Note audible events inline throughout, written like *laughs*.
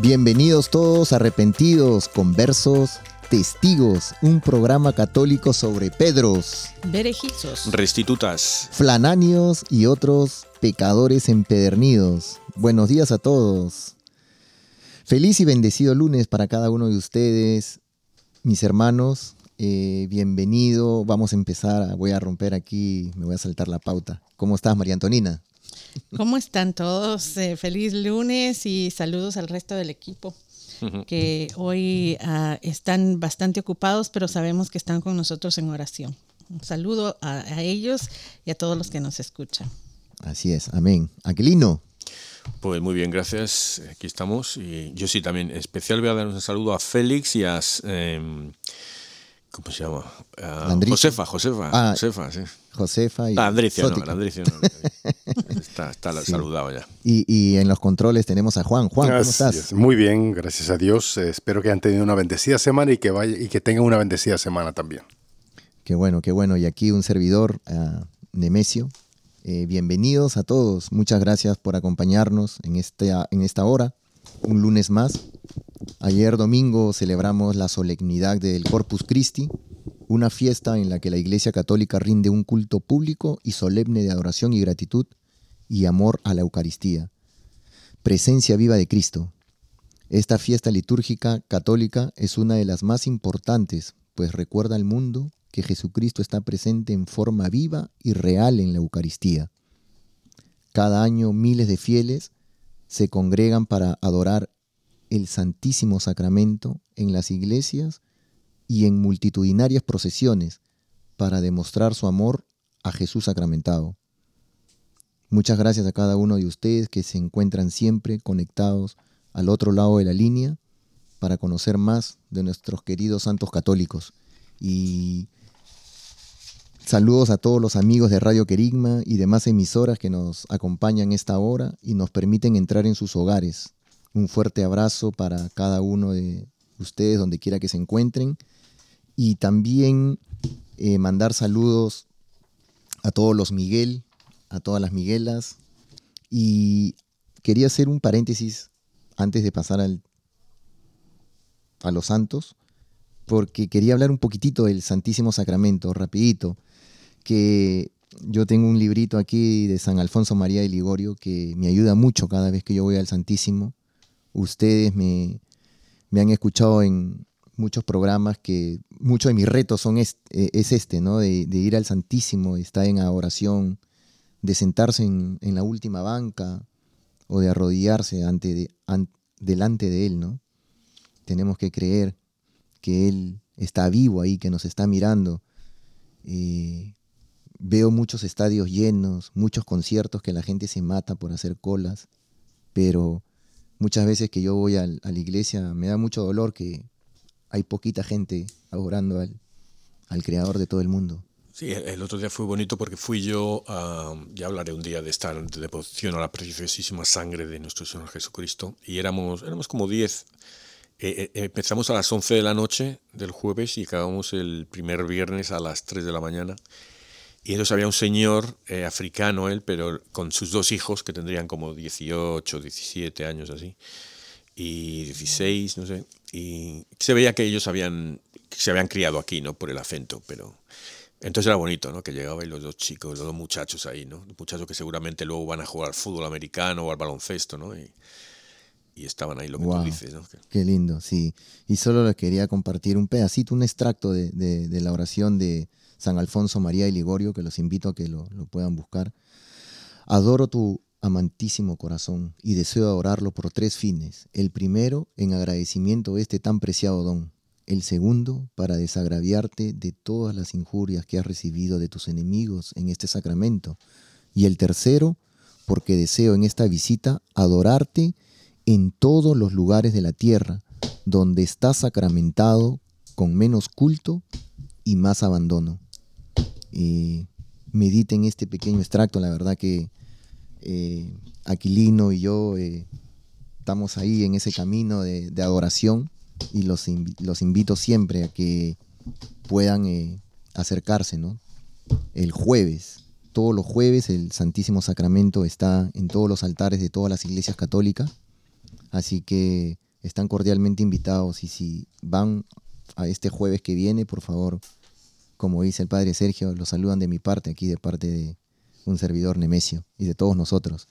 Bienvenidos todos arrepentidos, conversos, testigos, un programa católico sobre Pedros, Berejizos, Restitutas, flananios y otros pecadores empedernidos. Buenos días a todos. Feliz y bendecido lunes para cada uno de ustedes, mis hermanos. Eh, bienvenido. Vamos a empezar. Voy a romper aquí, me voy a saltar la pauta. ¿Cómo estás, María Antonina? ¿Cómo están todos? Eh, feliz lunes y saludos al resto del equipo que hoy ah, están bastante ocupados, pero sabemos que están con nosotros en oración. Un saludo a, a ellos y a todos los que nos escuchan. Así es, amén. Aquilino. Pues muy bien, gracias. Aquí estamos. Y yo sí también, especial voy a dar un saludo a Félix y a... eh, ¿Cómo se llama? A Landricio. Josefa, Josefa, Ah, Josefa, sí. Josefa y La Andricia, no, la Andricia no. Está, está *laughs* Sí. saludado ya. Y, y en los controles tenemos a Juan. Juan, ¿cómo estás? es. Muy bien, gracias a Dios. Eh, espero que hayan tenido una bendecida semana y que, vaya, y que tengan una bendecida semana también. Qué bueno, qué bueno. Y aquí un servidor, ah, Nemesio. Eh, bienvenidos a todos. Muchas gracias por acompañarnos en esta, en esta hora. Un lunes más. Ayer domingo celebramos la solemnidad del Corpus Christi, una fiesta en la que la Iglesia Católica rinde un culto público y solemne de adoración y gratitud y amor a la Eucaristía. Presencia viva de Cristo. Esta fiesta litúrgica católica es una de las más importantes, pues recuerda al mundo que Jesucristo está presente en forma viva y real en la Eucaristía. Cada año miles de fieles se congregan para adorar el Santísimo Sacramento en las iglesias y en multitudinarias procesiones para demostrar su amor a Jesús sacramentado. Muchas gracias a cada uno de ustedes que se encuentran siempre conectados al otro lado de la línea para conocer más de nuestros queridos santos católicos. Y saludos a todos los amigos de Radio Querigma y demás emisoras que nos acompañan esta hora y nos permiten entrar en sus hogares. Un fuerte abrazo para cada uno de ustedes donde quiera que se encuentren. Y también eh, mandar saludos a todos los Miguel, a todas las Miguelas. Y quería hacer un paréntesis antes de pasar al, a los santos, porque quería hablar un poquitito del Santísimo Sacramento, rapidito, que yo tengo un librito aquí de San Alfonso María de Ligorio que me ayuda mucho cada vez que yo voy al Santísimo. Ustedes me, han escuchado en muchos programas que muchos de mis retos son est- eh, es este, ¿no? De, ir al Santísimo, de estar en adoración, de sentarse en, la última banca o de arrodillarse ante de, delante de Él, ¿no? Tenemos que creer que Él está vivo ahí, que nos está mirando. Eh, veo muchos estadios llenos, muchos conciertos que la gente se mata por hacer colas, pero muchas veces que yo voy a, la iglesia me da mucho dolor que hay poquita gente adorando al, al creador de todo el mundo. Sí, el otro día fue bonito porque fui yo, ya hablaré un día de estar de devoción a la preciosísima sangre de nuestro Señor Jesucristo, y éramos, éramos como 10. Eh, eh, empezamos a las 11 de la noche del jueves y acabamos el primer viernes a las 3 de la mañana. Y entonces había un señor eh, africano, él, pero con sus dos hijos que tendrían como 18, 17 años así, y 16, no sé. Y se veía que ellos habían, se habían criado aquí, ¿no? Por el acento, pero entonces era bonito, ¿no? Que llegaban los dos chicos, los dos muchachos ahí, ¿no? Muchachos que seguramente luego van a jugar al fútbol americano o al baloncesto, ¿no? Y, estaban ahí lo que tú dices, ¿no? Qué lindo, sí. Y solo les quería compartir un pedacito, un extracto de, la oración de San Alfonso María y Ligorio, que los invito a que lo, lo puedan buscar. Adoro tu amantísimo corazón y deseo adorarlo por tres fines. El primero, en agradecimiento de este tan preciado don el segundo para desagraviarte de todas las injurias que has recibido de tus enemigos en este sacramento, y el tercero porque deseo en esta visita adorarte en todos los lugares de la tierra donde estás sacramentado con menos culto y más abandono. Eh, mediten este pequeño extracto, la verdad que eh, Aquilino y yo eh, estamos ahí en ese camino de adoración y los, los invito siempre a que puedan eh, acercarse, ¿no? El jueves, todos los jueves el Santísimo Sacramento está en todos los altares de todas las iglesias católicas, así que están cordialmente invitados y si van a este jueves que viene, por favor, como dice el Padre Sergio, los saludan de mi parte, aquí de parte de un servidor Nemesio y de todos nosotros.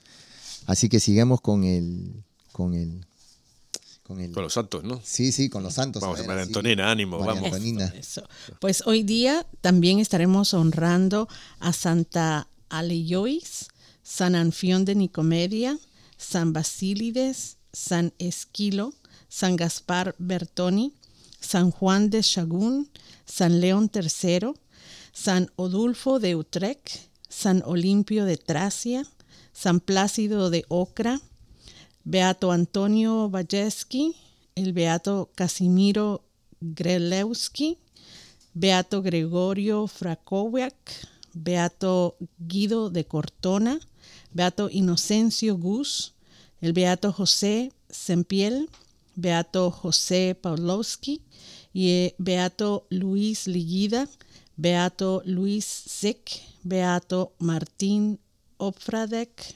Así que sigamos con el, con el con, los santos, ¿no? Sí, sí, con los santos. Vamos, a María Antonina, ánimo, vamos. Antonina. Pues hoy día también estaremos honrando a Santa Aleyois, San Anfión de Nicomedia, San Basílides, San Esquilo, San Gaspar Bertoni, San Juan de Chagún, San León III, San Odulfo de Utrecht, San Olimpio de Tracia, San Plácido de Ocra, Beato Antonio Wajeski, el Beato Casimiro Grelewski, Beato Gregorio Frakowiak, Beato Guido de Cortona, Beato Inocencio Gus, el Beato José Sempiel, Beato José Pawlowski y eh, Beato Luis Liguida, Beato Luis Zick, Beato Martín Opfradek,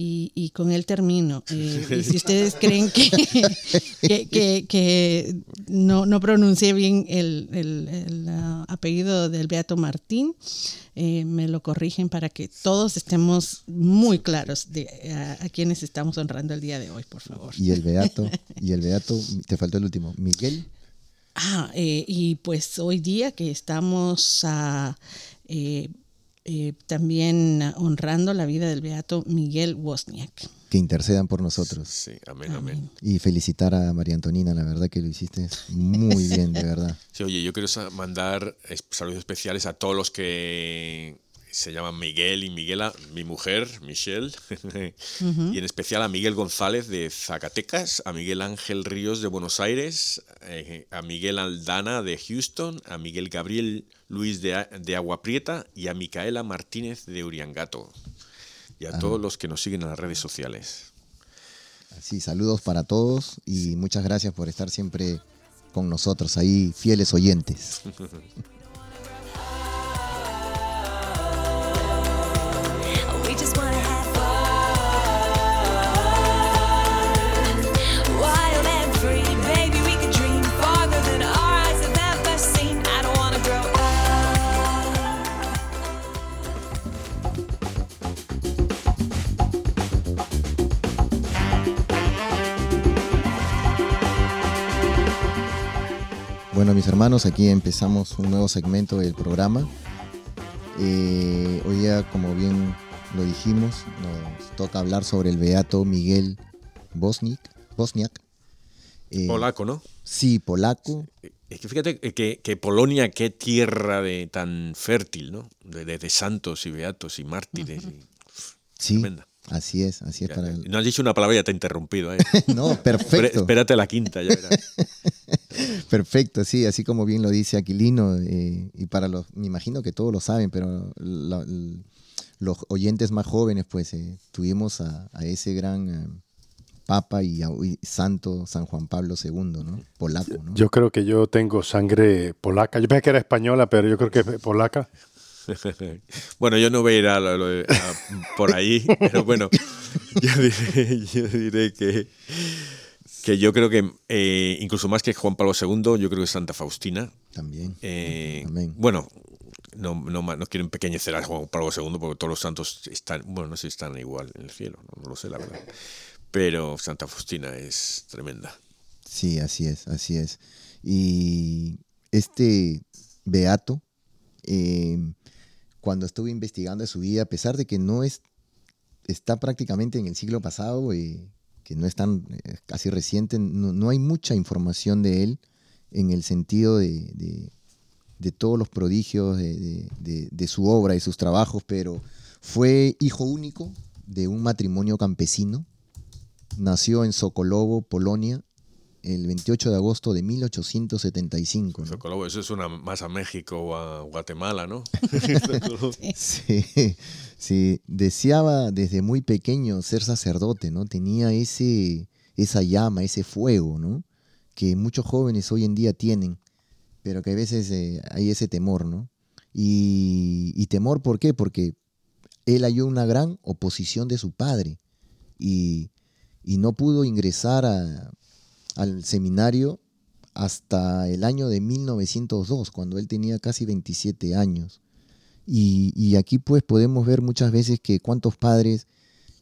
y, con él termino. Eh, y si ustedes creen *laughs* que, que, no, no, pronuncié bien el, uh, apellido del Beato Martín, eh, me lo corrigen para que todos estemos muy claros de a, quienes estamos honrando el día de hoy, por favor. Y el Beato, *laughs* y el Beato, te faltó el último, Miguel. Ah, eh, y pues hoy día que estamos a... Eh, también honrando la vida del beato Miguel Wozniak. Que intercedan por nosotros. Sí, amén, amén, Y felicitar a María Antonina, la verdad que lo hiciste muy bien, de verdad. Sí, oye, yo quiero mandar saludos especiales a todos los que se llaman Miguel y Miguela, mi mujer, Michelle, *laughs* y en especial a Miguel González de Zacatecas, a Miguel Ángel Ríos de Buenos Aires, eh, a Miguel Aldana de Houston, a Miguel Gabriel Luis de, de Agua Prieta y a Micaela Martínez de Uriangato. Y a todos los que nos siguen en las redes sociales. Sí, saludos para todos y muchas gracias por estar siempre con nosotros ahí, fieles oyentes. *laughs* Bueno, mis hermanos, aquí empezamos un nuevo segmento del programa. Eh, hoy día, como bien lo dijimos, nos toca hablar sobre el beato Miguel Bosniak. Bosniak eh, polaco, ¿no? Sí, polaco. Es que fíjate que, Polonia, qué tierra de tan fértil, ¿no? De, santos y beatos y mártires. sí, así es, así es. para No has dicho una palabra, ya te he interrumpido. ¿eh? *laughs* no, perfecto. Espérate la quinta, ya verás. *laughs* perfecto, sí, así como bien lo dice Aquilino, eh, y para los, me imagino que todos lo saben, pero los oyentes más jóvenes, pues tuvimos a, ese gran Papa y, Santo San Juan Pablo II, ¿no? Polaco, ¿no? Yo creo que yo tengo sangre polaca. Yo pensé que era española, pero yo creo que es polaca. *laughs* bueno, yo no voy a ir a, por ahí, pero bueno, yo diré, que, que yo creo que eh, incluso más que Juan Pablo II, yo creo que Santa Faustina. También. Eh, bueno, no, no, no, quiero empequeñecer a Juan Pablo II porque todos los santos están, bueno, no sé si están igual en el cielo, no lo sé la verdad pero Santa Faustina es tremenda. Sí, así es, así es. Y este beato, em, cuando estuve investigando su vida, a pesar de que no es, está prácticamente en el siglo pasado, eh, que no es tan eh, casi reciente, no, hay mucha información de él en el sentido de, de, todos los prodigios de, de, su obra y sus trabajos, pero fue hijo único de un matrimonio campesino. Nació en Sokolowo, Polonia, el 28 de agosto de 1875. Sokolowo, eso es una más a México o a Guatemala, ¿no? *laughs* sí, sí, deseaba desde muy pequeño ser sacerdote, ¿no? Tenía ese, esa llama, ese fuego, ¿no? Que muchos jóvenes hoy en día tienen, pero que a veces eh, hay ese temor, ¿no? Y, y temor, ¿por qué? Porque él halló una gran oposición de su padre. Y y no pudo ingresar al seminario hasta el año de 1902, cuando él tenía casi 27 años. Y, aquí pues podemos ver muchas veces que cuántos padres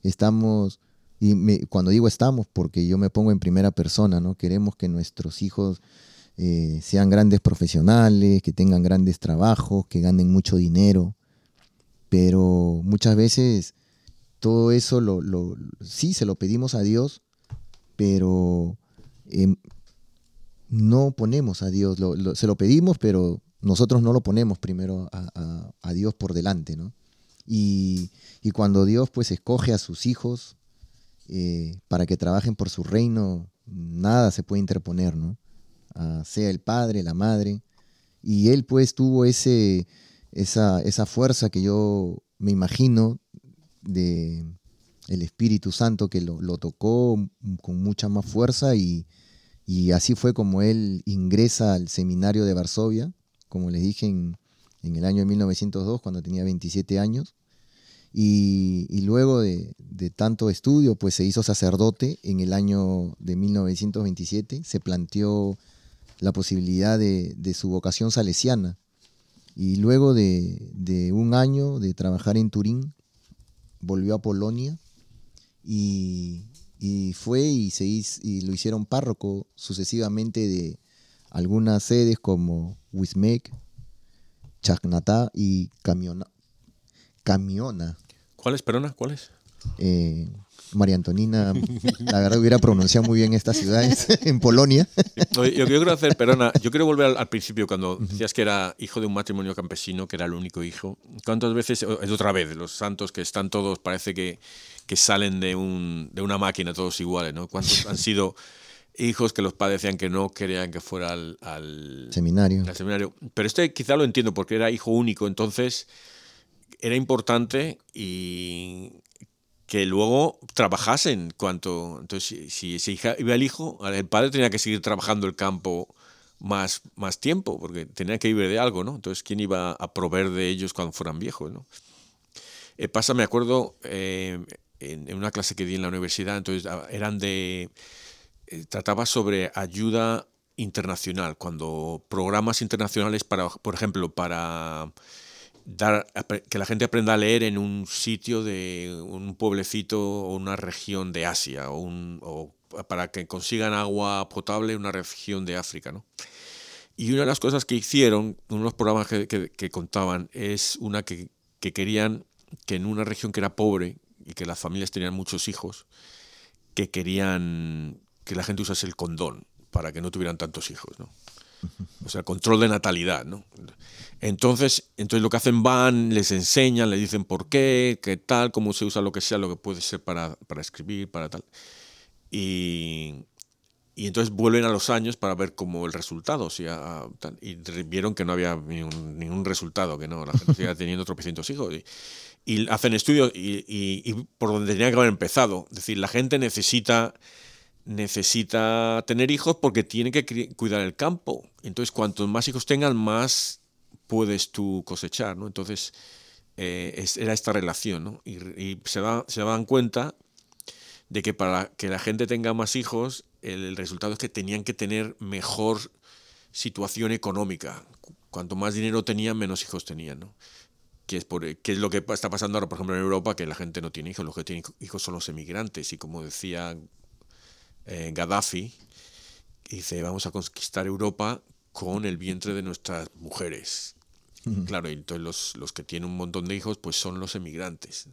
estamos, y cuando digo estamos, porque yo me pongo en primera persona, ¿no? Queremos que nuestros hijos eh, sean grandes profesionales, que tengan grandes trabajos, que ganen mucho dinero, pero muchas veces todo eso lo, sí se lo pedimos a Dios, pero em, no ponemos a Dios, se lo pedimos, pero nosotros no lo ponemos primero a, Dios por delante, ¿no? Y, cuando Dios pues escoge a sus hijos eh, para que trabajen por su reino, nada se puede interponer, ¿no? Ah, sea el padre, la madre. Y él pues tuvo ese, esa, esa fuerza que yo me imagino de el Espíritu Santo que lo, tocó con mucha más fuerza y, así fue como él ingresa al seminario de Varsovia, como les dije en, el año de 1902, cuando tenía 27 años. Y, luego de, tanto estudio, pues se hizo sacerdote en el año de 1927, se planteó la posibilidad de, su vocación salesiana. Y luego de, un año de trabajar en Turín, volvió a Polonia y, fue y, se y lo hicieron párroco sucesivamente de algunas sedes como Wismek, Chacnatá y Camiona. Camiona. ¿Cuáles, Perona? ¿Cuáles? Eh, María Antonina, la verdad hubiera pronunciado muy bien estas ciudades *laughs* en Polonia. yo, quiero hacer, perdona, yo quiero volver al, principio cuando decías que era hijo de un matrimonio campesino, que era el único hijo. ¿Cuántas veces, es otra vez, los santos que están todos, parece que, que salen de, un, de una máquina todos iguales, ¿no? ¿Cuántos han sido hijos que los padres decían que no querían que fuera al, seminario. al seminario? Pero este quizá lo entiendo porque era hijo único, entonces era importante y que luego trabajasen cuanto entonces si, si iba el hijo el padre tenía que seguir trabajando el campo más, más tiempo porque tenía que vivir de algo no entonces quién iba a proveer de ellos cuando fueran viejos no eh, pasa me acuerdo eh, en, una clase que di en la universidad entonces ah, eran de eh, trataba sobre ayuda internacional cuando programas internacionales para por ejemplo para dar, que la gente aprenda a leer en un sitio de un pueblecito o una región de Asia o, para que consigan agua potable en una región de África. ¿no? Y una de las cosas que hicieron, uno de los programas que, que, contaban, es una que, que, querían que en una región que era pobre y que las familias tenían muchos hijos, que querían que la gente usase el condón para que no tuvieran tantos hijos, ¿no? O sea, control de natalidad, ¿no? Entonces, entonces lo que hacen van, les enseñan, les dicen por qué, qué tal, cómo se usa lo que sea, lo que puede ser para, para escribir, para tal. Y, y entonces vuelven a los años para ver cómo el resultado. y vieron que no había ningún, resultado, que no, la gente seguía *laughs* teniendo tropecientos hijos. Y, hacen estudios y, por donde tenía que haber empezado. Es decir, la gente necesita, necesita tener hijos porque tiene que cuidar el campo. Entonces, cuantos más hijos tengan, más puedes tú cosechar. ¿no? Entonces, eh, era esta relación. ¿no? Y, se, se daban cuenta de que para que la gente tenga más hijos el, resultado es que tenían que tener mejor situación económica. Cuanto más dinero tenían, menos hijos tenían, ¿no? Que es, por, que es lo que está pasando ahora, por ejemplo, en Europa, que la gente no tiene hijos, los que tienen hijos son los emigrantes. Y como decía eh, Gaddafi, dice, vamos a conquistar Europa con el vientre de nuestras mujeres. Claro, y entonces los, los, que tienen un montón de hijos, pues son los emigrantes.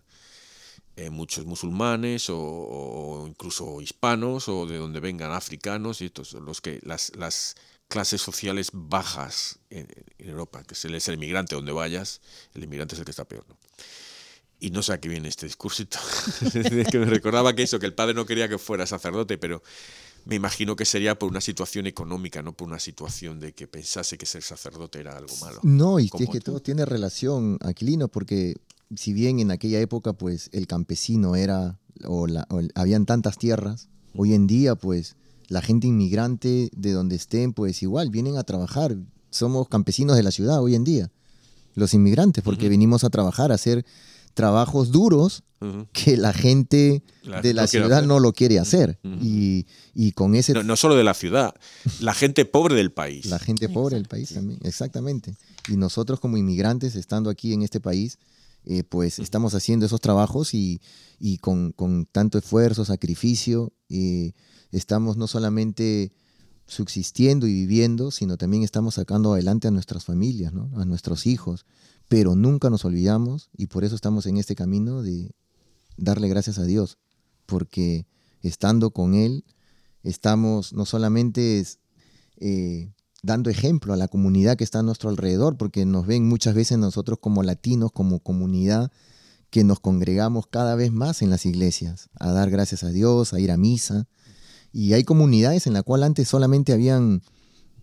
Eh, muchos musulmanes o, incluso hispanos o de donde vengan africanos y estos los que las, las clases sociales bajas en, Europa, que es el, es el inmigrante donde vayas, el inmigrante es el que está peor. ¿no? Y no sé a qué viene este discursito, *laughs* que me recordaba que eso, que el padre no quería que fuera sacerdote, pero me imagino que sería por una situación económica, no por una situación de que pensase que ser sacerdote era algo malo. No, y es que todo tiene relación, Aquilino, porque si bien en aquella época pues el campesino era, o, habían tantas tierras, hoy en día pues la gente inmigrante de donde estén pues igual vienen a trabajar. Somos campesinos de la ciudad hoy en día, los inmigrantes, porque venimos a trabajar, a hacer trabajos duros que la gente de la ciudad no lo quiere hacer. y, con ese... No, no, solo de la ciudad, la gente pobre del país. La gente pobre del país también, exactamente. Y nosotros como inmigrantes, estando aquí en este país, eh, pues estamos haciendo esos trabajos y, con, tanto esfuerzo, sacrificio, eh, estamos no solamente subsistiendo y viviendo, sino también estamos sacando adelante a nuestras familias, a nuestros hijos, pero nunca nos olvidamos y por eso estamos en este camino de darle gracias a Dios, porque estando con Él, estamos no solamente eh, dando ejemplo a la comunidad que está a nuestro alrededor, porque nos ven muchas veces nosotros como latinos, como comunidad, que nos congregamos cada vez más en las iglesias, a dar gracias a Dios, a ir a misa. Y hay comunidades en las cuales antes solamente habían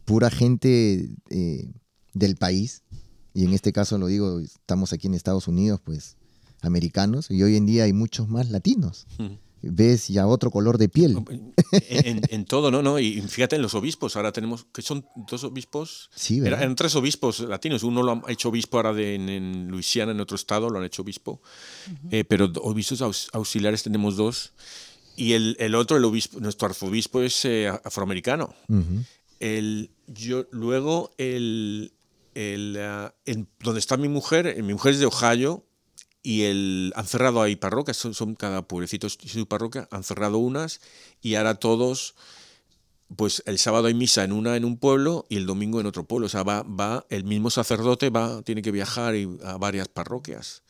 pura gente eh, del país, y en este caso lo digo, estamos aquí en Estados Unidos, pues americanos, y hoy en día hay muchos más latinos ves ya otro color de piel. En, todo, ¿no? ¿no? Y fíjate en los obispos, ahora tenemos, que son dos obispos, sí, eran tres obispos latinos, uno lo ha hecho obispo ahora de, en, Luisiana, en otro estado, lo han hecho obispo, eh, pero obispos auxiliares tenemos dos, y el, el, otro, el obispo, nuestro arzobispo es eh, afroamericano. el, yo, luego, el, el, ah, donde está mi mujer, mi mujer es de Ohio, y el, han cerrado ahí parroquias, son, son cada pueblecito su parroquia, han cerrado unas y ahora todos, pues el sábado hay misa en una en un pueblo y el domingo en otro pueblo, o sea, va, va el mismo sacerdote va, tiene que viajar a varias parroquias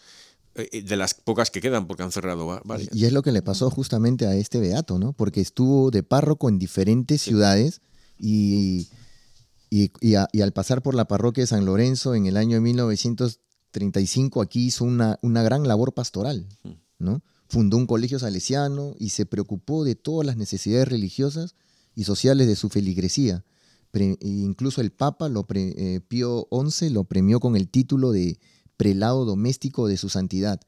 eh, eh, de las pocas que quedan, porque han cerrado varias. Y es lo que le pasó justamente a este beato, ¿no? Porque estuvo de párroco en diferentes ciudades y, y, y, al pasar por la parroquia de San Lorenzo en el año 1900 35 aquí hizo una, una gran labor pastoral, ¿no? Fundó un colegio salesiano y se preocupó de todas las necesidades religiosas y sociales de su feligresía. E incluso el Papa lo eh, Pío XI lo premió con el título de prelado doméstico de su santidad.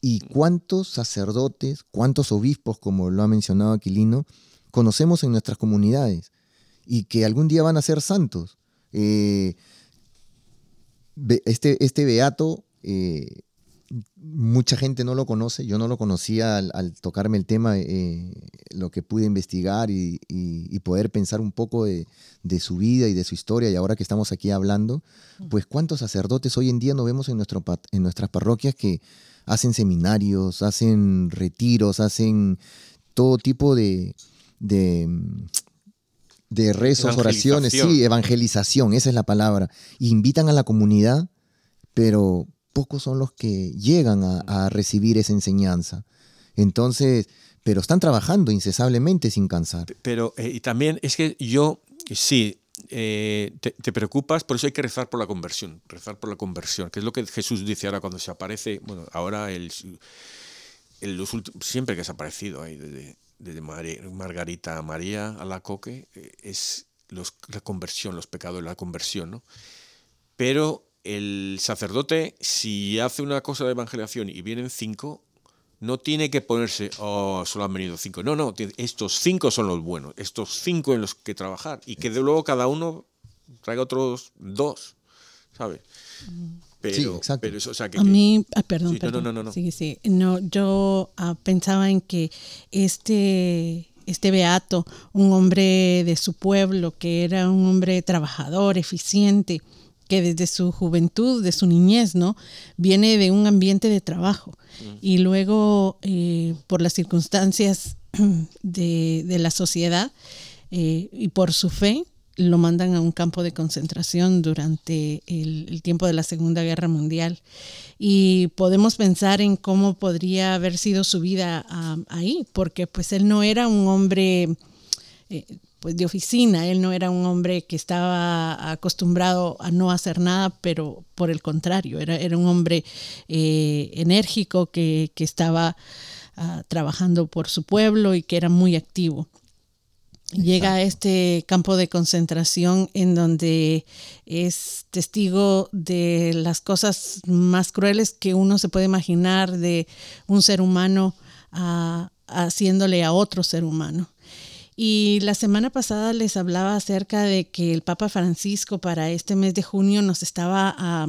¿Y cuántos sacerdotes, cuántos obispos, como lo ha mencionado Aquilino, conocemos en nuestras comunidades y que algún día van a ser santos? Eh, este, este beato, eh, mucha gente no lo conoce, yo no lo conocía al, tocarme el tema, eh, lo que pude investigar y, poder pensar un poco de, su vida y de su historia, y ahora que estamos aquí hablando, pues cuántos sacerdotes hoy en día no vemos en, nuestro, en nuestras parroquias que hacen seminarios, hacen retiros, hacen todo tipo de, de de rezos, oraciones, sí, evangelización, esa es la palabra. Invitan a la comunidad, pero pocos son los que llegan a, recibir esa enseñanza. Entonces, pero están trabajando incesablemente sin cansar. Pero, eh, y también es que yo, sí, eh, te, preocupas, por eso hay que rezar por la conversión, rezar por la conversión, que es lo que Jesús dice ahora cuando se aparece, bueno, ahora el, siempre que se ha aparecido ahí, desde, desde Margarita a María a la Coque, eh, es la conversión, los pecados de la conversión, ¿no? Pero el sacerdote, si hace una cosa de evangelización y vienen cinco, no tiene que ponerse, oh, solo han venido cinco. No, no, estos cinco son los buenos, estos cinco en los que trabajar y que de luego cada uno traiga otros dos, ¿sabes? Pero, sí, exacto. Pero eso, o sea, que, a mí, ah, perdón, perdón. No, no, no, Sí, sí. No, yo ah, pensaba en que este, este beato, un hombre de su pueblo, que era un hombre trabajador, eficiente, que desde su juventud, de su niñez, ¿no? Viene de un ambiente de trabajo. Y luego, eh, por las circunstancias *clears throat* de, la sociedad eh, y por su fe, lo mandan a un campo de concentración durante el, tiempo de la Segunda Guerra Mundial. Y podemos pensar en cómo podría haber sido su vida ahí, porque pues él no era un hombre eh, pues de oficina, él no era un hombre que estaba acostumbrado a no hacer nada, pero por el contrario, era, era un hombre eh, enérgico que, estaba ah, trabajando por su pueblo y que era muy activo. Llega a este campo de concentración en donde es testigo de las cosas más crueles que uno se puede imaginar de un ser humano ah, haciéndole a otro ser humano. Y la semana pasada les hablaba acerca de que el Papa Francisco para este mes de junio nos estaba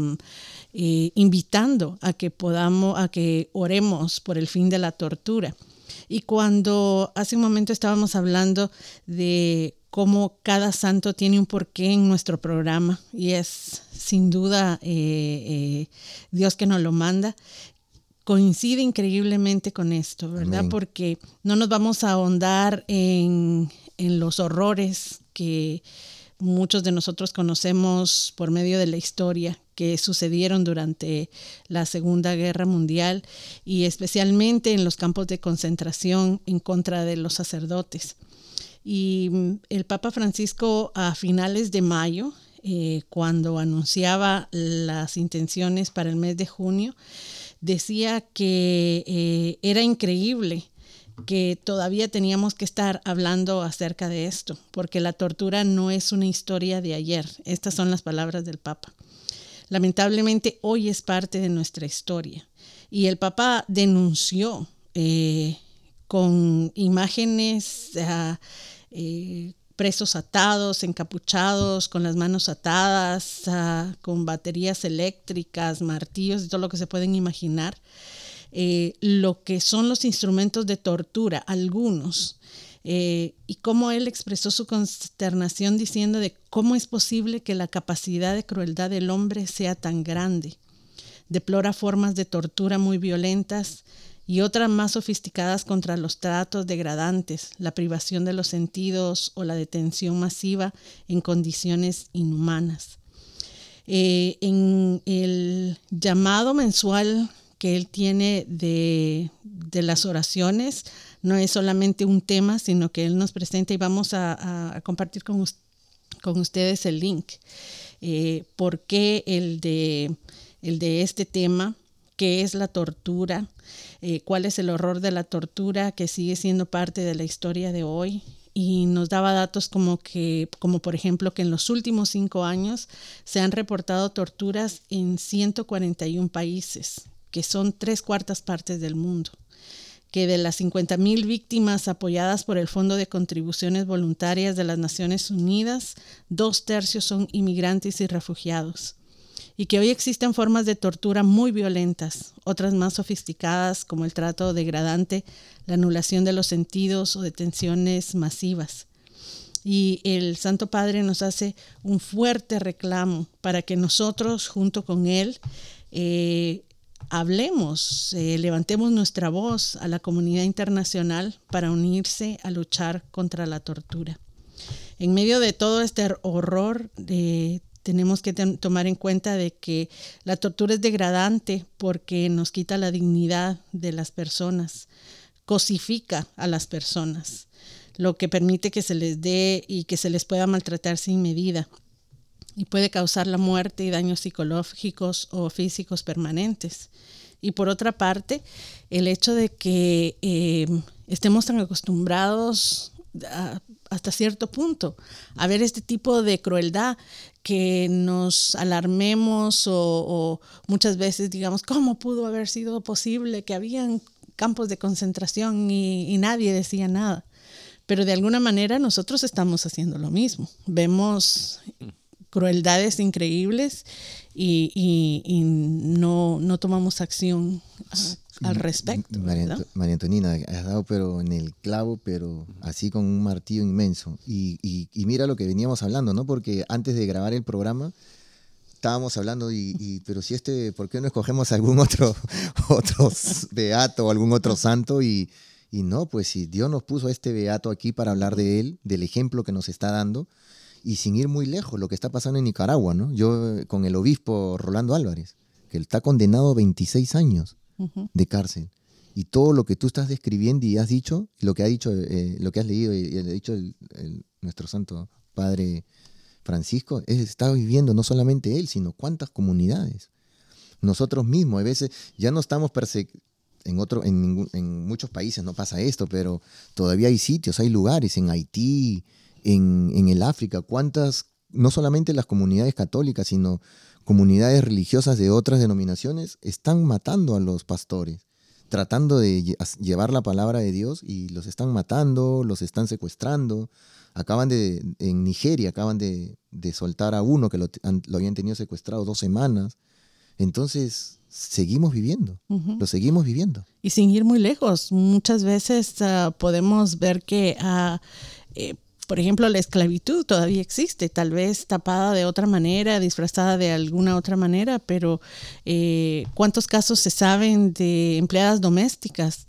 eh, invitando a que podamos, a que oremos por el fin de la tortura. Y cuando hace un momento estábamos hablando de cómo cada santo tiene un porqué en nuestro programa y es sin duda eh, eh, Dios que nos lo manda, coincide increíblemente con esto, ¿verdad? Porque no nos vamos a ahondar en, los horrores que muchos de nosotros conocemos por medio de la historia que sucedieron durante la Segunda Guerra Mundial y especialmente en los campos de concentración en contra de los sacerdotes. Y mm, el Papa Francisco a finales de mayo, eh, cuando anunciaba las intenciones para el mes de junio, decía que eh, era increíble que todavía teníamos que estar hablando acerca de esto, porque la tortura no es una historia de ayer. Estas son las palabras del Papa. Lamentablemente hoy es parte de nuestra historia. Y el Papa denunció eh, con imágenes ah, eh, presos atados, encapuchados, con las manos atadas, ah, con baterías eléctricas, martillos y todo lo que se pueden imaginar. Eh, lo que son los instrumentos de tortura, algunos, eh, y cómo él expresó su consternación diciendo de cómo es posible que la capacidad de crueldad del hombre sea tan grande. Deplora formas de tortura muy violentas y otras más sofisticadas contra los tratos degradantes, la privación de los sentidos o la detención masiva en condiciones inhumanas. Eh, en el llamado mensual que él tiene de, las oraciones, no es solamente un tema, sino que él nos presenta y vamos a, compartir con, ustedes el link. Eh, ¿Por qué el de, el de este tema? ¿Qué es la tortura? Eh, cuál es el horror de la tortura que sigue siendo parte de la historia de hoy. Y nos daba datos como que, como por ejemplo, que en los últimos cinco años se han reportado torturas en 141 países, que son tres cuartas partes del mundo que de las 50.000 víctimas apoyadas por el Fondo de Contribuciones Voluntarias de las Naciones Unidas, dos tercios son inmigrantes y refugiados y que hoy existen formas de tortura muy violentas, otras más sofisticadas como el trato degradante, la anulación de los sentidos o detenciones masivas. Y el Santo Padre nos hace un fuerte reclamo para que nosotros, junto con Él, eh, hablemos, eh, levantemos nuestra voz a la comunidad internacional para unirse a luchar contra la tortura. En medio de todo este horror, tenemos que tomar en cuenta de que la tortura es degradante porque nos quita la dignidad de las personas, cosifica a las personas, lo que permite que se les dé y que se les pueda maltratar sin medida y puede causar la muerte y daños psicológicos o físicos permanentes. Y por otra parte, el hecho de que eh, estemos tan acostumbrados hasta cierto punto a ver este tipo de crueldad que nos alarmemos o, muchas veces digamos, ¿cómo pudo haber sido posible que habían campos de concentración y, nadie decía nada? Pero de alguna manera nosotros estamos haciendo lo mismo. Vemos crueldades increíbles y, no, no tomamos acción al respecto. María, Antonina, has dado pero en el clavo, pero así con un martillo inmenso. Y, mira lo que veníamos hablando, ¿no? Porque antes de grabar el programa estábamos hablando y, pero si este, ¿por qué no escogemos algún otro, *laughs* otro beato o algún otro santo? Y, y no, pues si Dios nos puso a este beato aquí para hablar de él, del ejemplo que nos está dando, y sin ir muy lejos, lo que está pasando en Nicaragua, ¿no? Yo con el obispo Rolando Álvarez, que él está condenado a 26 años de cárcel. Y todo lo que tú estás describiendo y has dicho, lo que ha dicho, eh, lo que has leído y, ha dicho nuestro santo padre Francisco, es, está viviendo no solamente él, sino cuántas comunidades. Nosotros mismos, a veces ya no estamos en, otro, en, en muchos países no pasa esto, pero todavía hay sitios, hay lugares, en Haití, en, en el África, cuántas, no solamente las comunidades católicas, sino comunidades religiosas de otras denominaciones están matando a los pastores, tratando de llevar la palabra de Dios y los están matando, los están secuestrando. Acaban de, en Nigeria, acaban de, soltar a uno que lo, habían tenido secuestrado dos semanas. Entonces, seguimos viviendo, lo seguimos viviendo. Y sin ir muy lejos, muchas veces ah, podemos ver que uh, por ejemplo, la esclavitud todavía existe, tal vez tapada de otra manera, disfrazada de alguna otra manera, pero eh, ¿cuántos casos se saben de empleadas domésticas?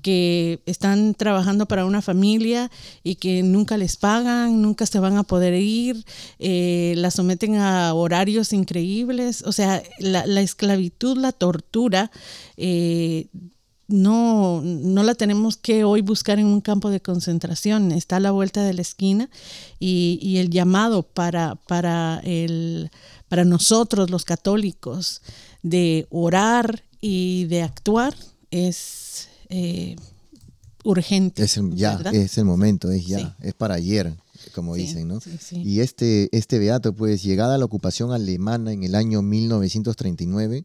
que están trabajando para una familia y que nunca les pagan, nunca se van a poder ir, eh, la someten a horarios increíbles. O sea, la, esclavitud, la tortura, eh, no, no la tenemos que hoy buscar en un campo de concentración, está a la vuelta de la esquina y, el llamado para, para, el, para nosotros los católicos de orar y de actuar es eh, urgente. Es ya, es el momento, es ya, es para ayer como dicen, ¿no? y este, este beato, pues, llegada a la ocupación alemana en el año 1939,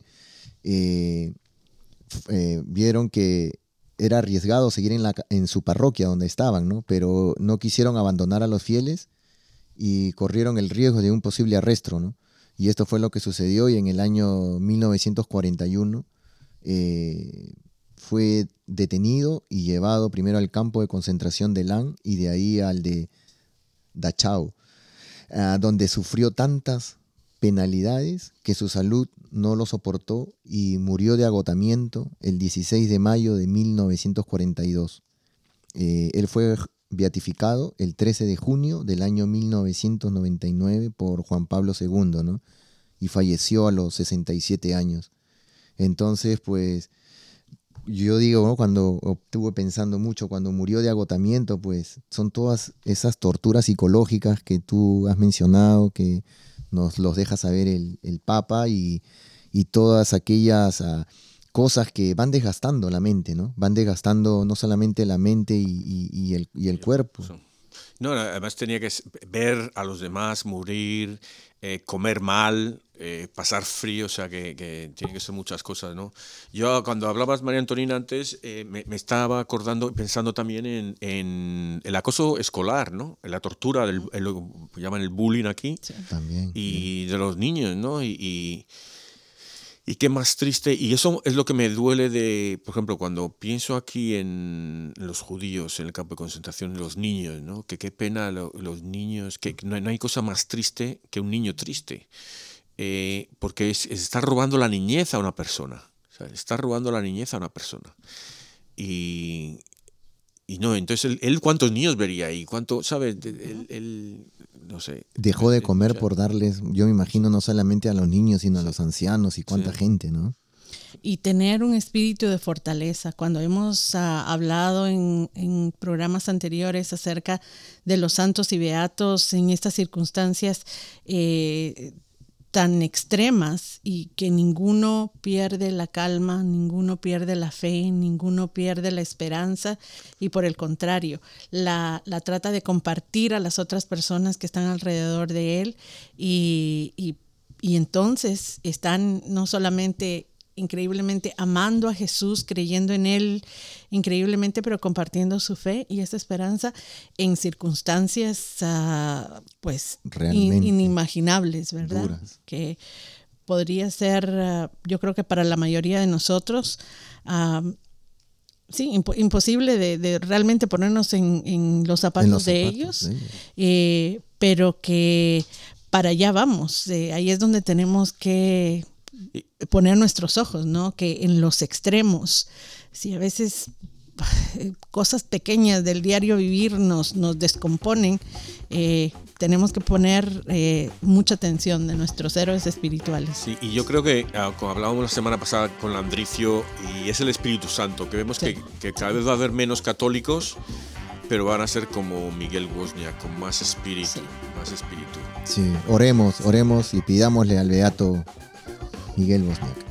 eh, eh, vieron que era arriesgado seguir en, la, en su parroquia donde estaban, ¿no? Pero no quisieron abandonar a los fieles y corrieron el riesgo de un posible arresto, ¿no? Y esto fue lo que sucedió y en el año 1941 eh, fue detenido y llevado primero al campo de concentración de Lan y de ahí al de Dachau, donde sufrió tantas penalidades que su salud no lo soportó y murió de agotamiento el 16 de mayo de 1942. Eh, él fue beatificado el 13 de junio del año 1999 por Juan Pablo II, ¿no? Y falleció a los 67 años. Entonces, pues, yo digo, cuando estuve pensando mucho, cuando murió de agotamiento, pues son todas esas torturas psicológicas que tú has mencionado, que nos los deja saber el, Papa y, todas aquellas ah, cosas que van desgastando la mente, ¿no? Van desgastando no solamente la mente y, el, y el cuerpo. No, además tenía que ver a los demás morir, eh, comer mal, eh, pasar frío, o sea que, que tiene que ser muchas cosas, ¿no? Yo cuando hablabas, María Antonina, antes, eh, me, estaba acordando, pensando también en, en, el acoso escolar, ¿no? En la tortura, del, lo llaman el bullying aquí, también, y de los niños, ¿no? y y qué más triste, y eso es lo que me duele de, por ejemplo, cuando pienso aquí en los judíos, en el campo de concentración, los niños, ¿no? Que qué pena los niños, que no, hay cosa más triste que un niño triste, eh, porque es, está robando la niñez a una persona, está robando la niñez a una persona. Y, y no, entonces él, cuántos niños vería ahí, cuánto, ¿sabes? No sé. Dejó de comer por darles, yo me imagino, no solamente a los niños, sino a los ancianos y cuánta gente, ¿no? y tener un espíritu de fortaleza. Cuando hemos ah, hablado en, programas anteriores acerca de los santos y beatos en estas circunstancias eh, tan extremas y que ninguno pierde la calma, ninguno pierde la fe, ninguno pierde la esperanza y por el contrario, la, trata de compartir a las otras personas que están alrededor de él y, y entonces están no solamente increíblemente amando a Jesús, creyendo en Él increíblemente, pero compartiendo su fe y esa esperanza en circunstancias uh, pues inimaginables, ¿verdad? Que podría ser, uh, yo creo que para la mayoría de nosotros, uh, sí, imposible de, realmente ponernos en, los zapatos, de, ellos, eh, pero que para allá vamos. Eh, ahí es donde tenemos que poner nuestros ojos, ¿no? Que en los extremos, si a veces cosas pequeñas del diario vivir nos, nos descomponen, eh, tenemos que poner eh, mucha atención de nuestros héroes espirituales. Sí, y yo creo que, ah, como hablábamos la semana pasada con Landricio, y es el Espíritu Santo, que vemos que, que, cada vez va a haber menos católicos, pero van a ser como Miguel Wozniak, con más espíritu, más espíritu. Sí, oremos, oremos y pidámosle al Beato Miguel Bosniak.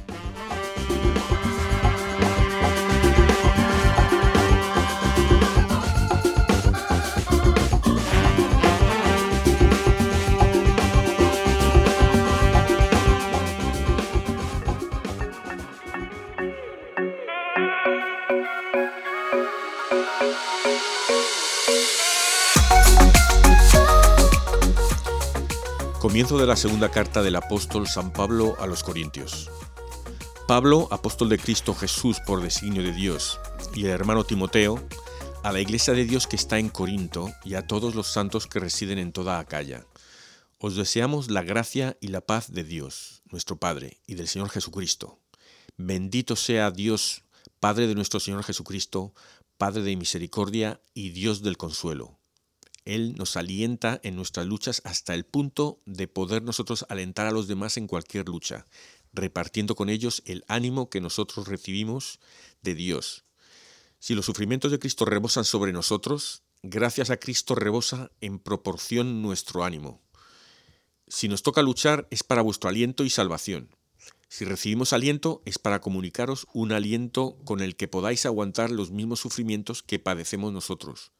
Comienzo de la segunda carta del apóstol San Pablo a los Corintios. Pablo, apóstol de Cristo Jesús por designio de Dios, y el hermano Timoteo, a la iglesia de Dios que está en Corinto y a todos los santos que residen en toda Acaya. Os deseamos la gracia y la paz de Dios, nuestro Padre, y del Señor Jesucristo. Bendito sea Dios, Padre de nuestro Señor Jesucristo, Padre de misericordia y Dios del consuelo él nos alienta en nuestras luchas hasta el punto de poder nosotros alentar a los demás en cualquier lucha, repartiendo con ellos el ánimo que nosotros recibimos de Dios. Si los sufrimientos de Cristo rebosan sobre nosotros, gracias a Cristo rebosa en proporción nuestro ánimo. Si nos toca luchar es para vuestro aliento y salvación. Si recibimos aliento es para comunicaros un aliento con el que podáis aguantar los mismos sufrimientos que padecemos nosotros.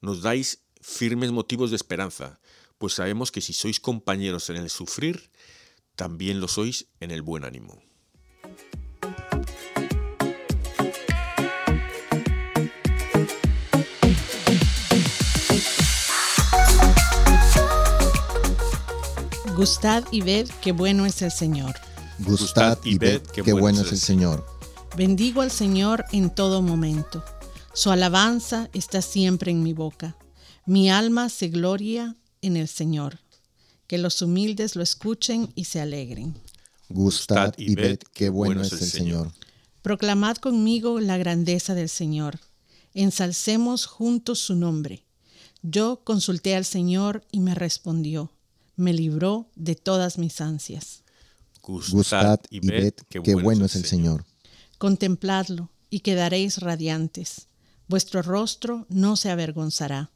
Nos dais firmes motivos de esperanza, pues sabemos que si sois compañeros en el sufrir, también lo sois en el buen ánimo. Gustad y ved qué bueno es el Señor. Gustad y ved qué bueno es el Señor. Bendigo al Señor en todo momento. Su alabanza está siempre en mi boca. Mi alma se gloria en el Señor. Que los humildes lo escuchen y se alegren. Gustad y ved qué bueno es el Señor. Proclamad conmigo la grandeza del Señor. Ensalcemos juntos su nombre. Yo consulté al Señor y me respondió. Me libró de todas mis ansias. Gustad y ved qué bueno es el Señor. Contempladlo y quedaréis radiantes. Vuestro rostro no se avergonzará.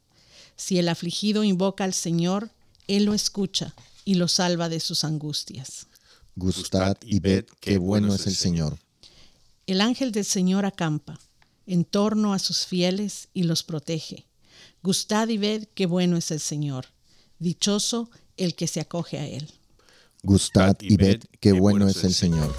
Si el afligido invoca al Señor, Él lo escucha y lo salva de sus angustias. Gustad y ved qué bueno es el Señor. El ángel del Señor acampa en torno a sus fieles y los protege. Gustad y ved qué bueno es el Señor. Dichoso el que se acoge a Él. Gustad y ved qué bueno es el Señor.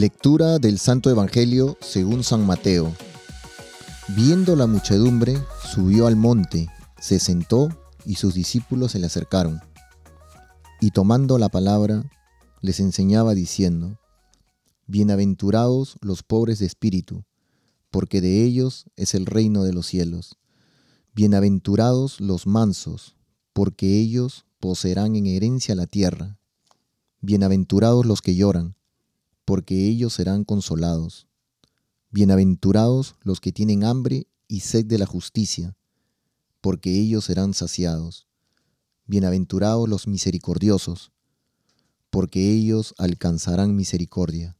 Lectura del Santo Evangelio según San Mateo. Viendo la muchedumbre, subió al monte, se sentó y sus discípulos se le acercaron. Y tomando la palabra, les enseñaba diciendo, Bienaventurados los pobres de espíritu, porque de ellos es el reino de los cielos. Bienaventurados los mansos, porque ellos poseerán en herencia la tierra. Bienaventurados los que lloran, porque ellos serán consolados. Bienaventurados los que tienen hambre y sed de la justicia, porque ellos serán saciados. Bienaventurados los misericordiosos, porque ellos alcanzarán misericordia.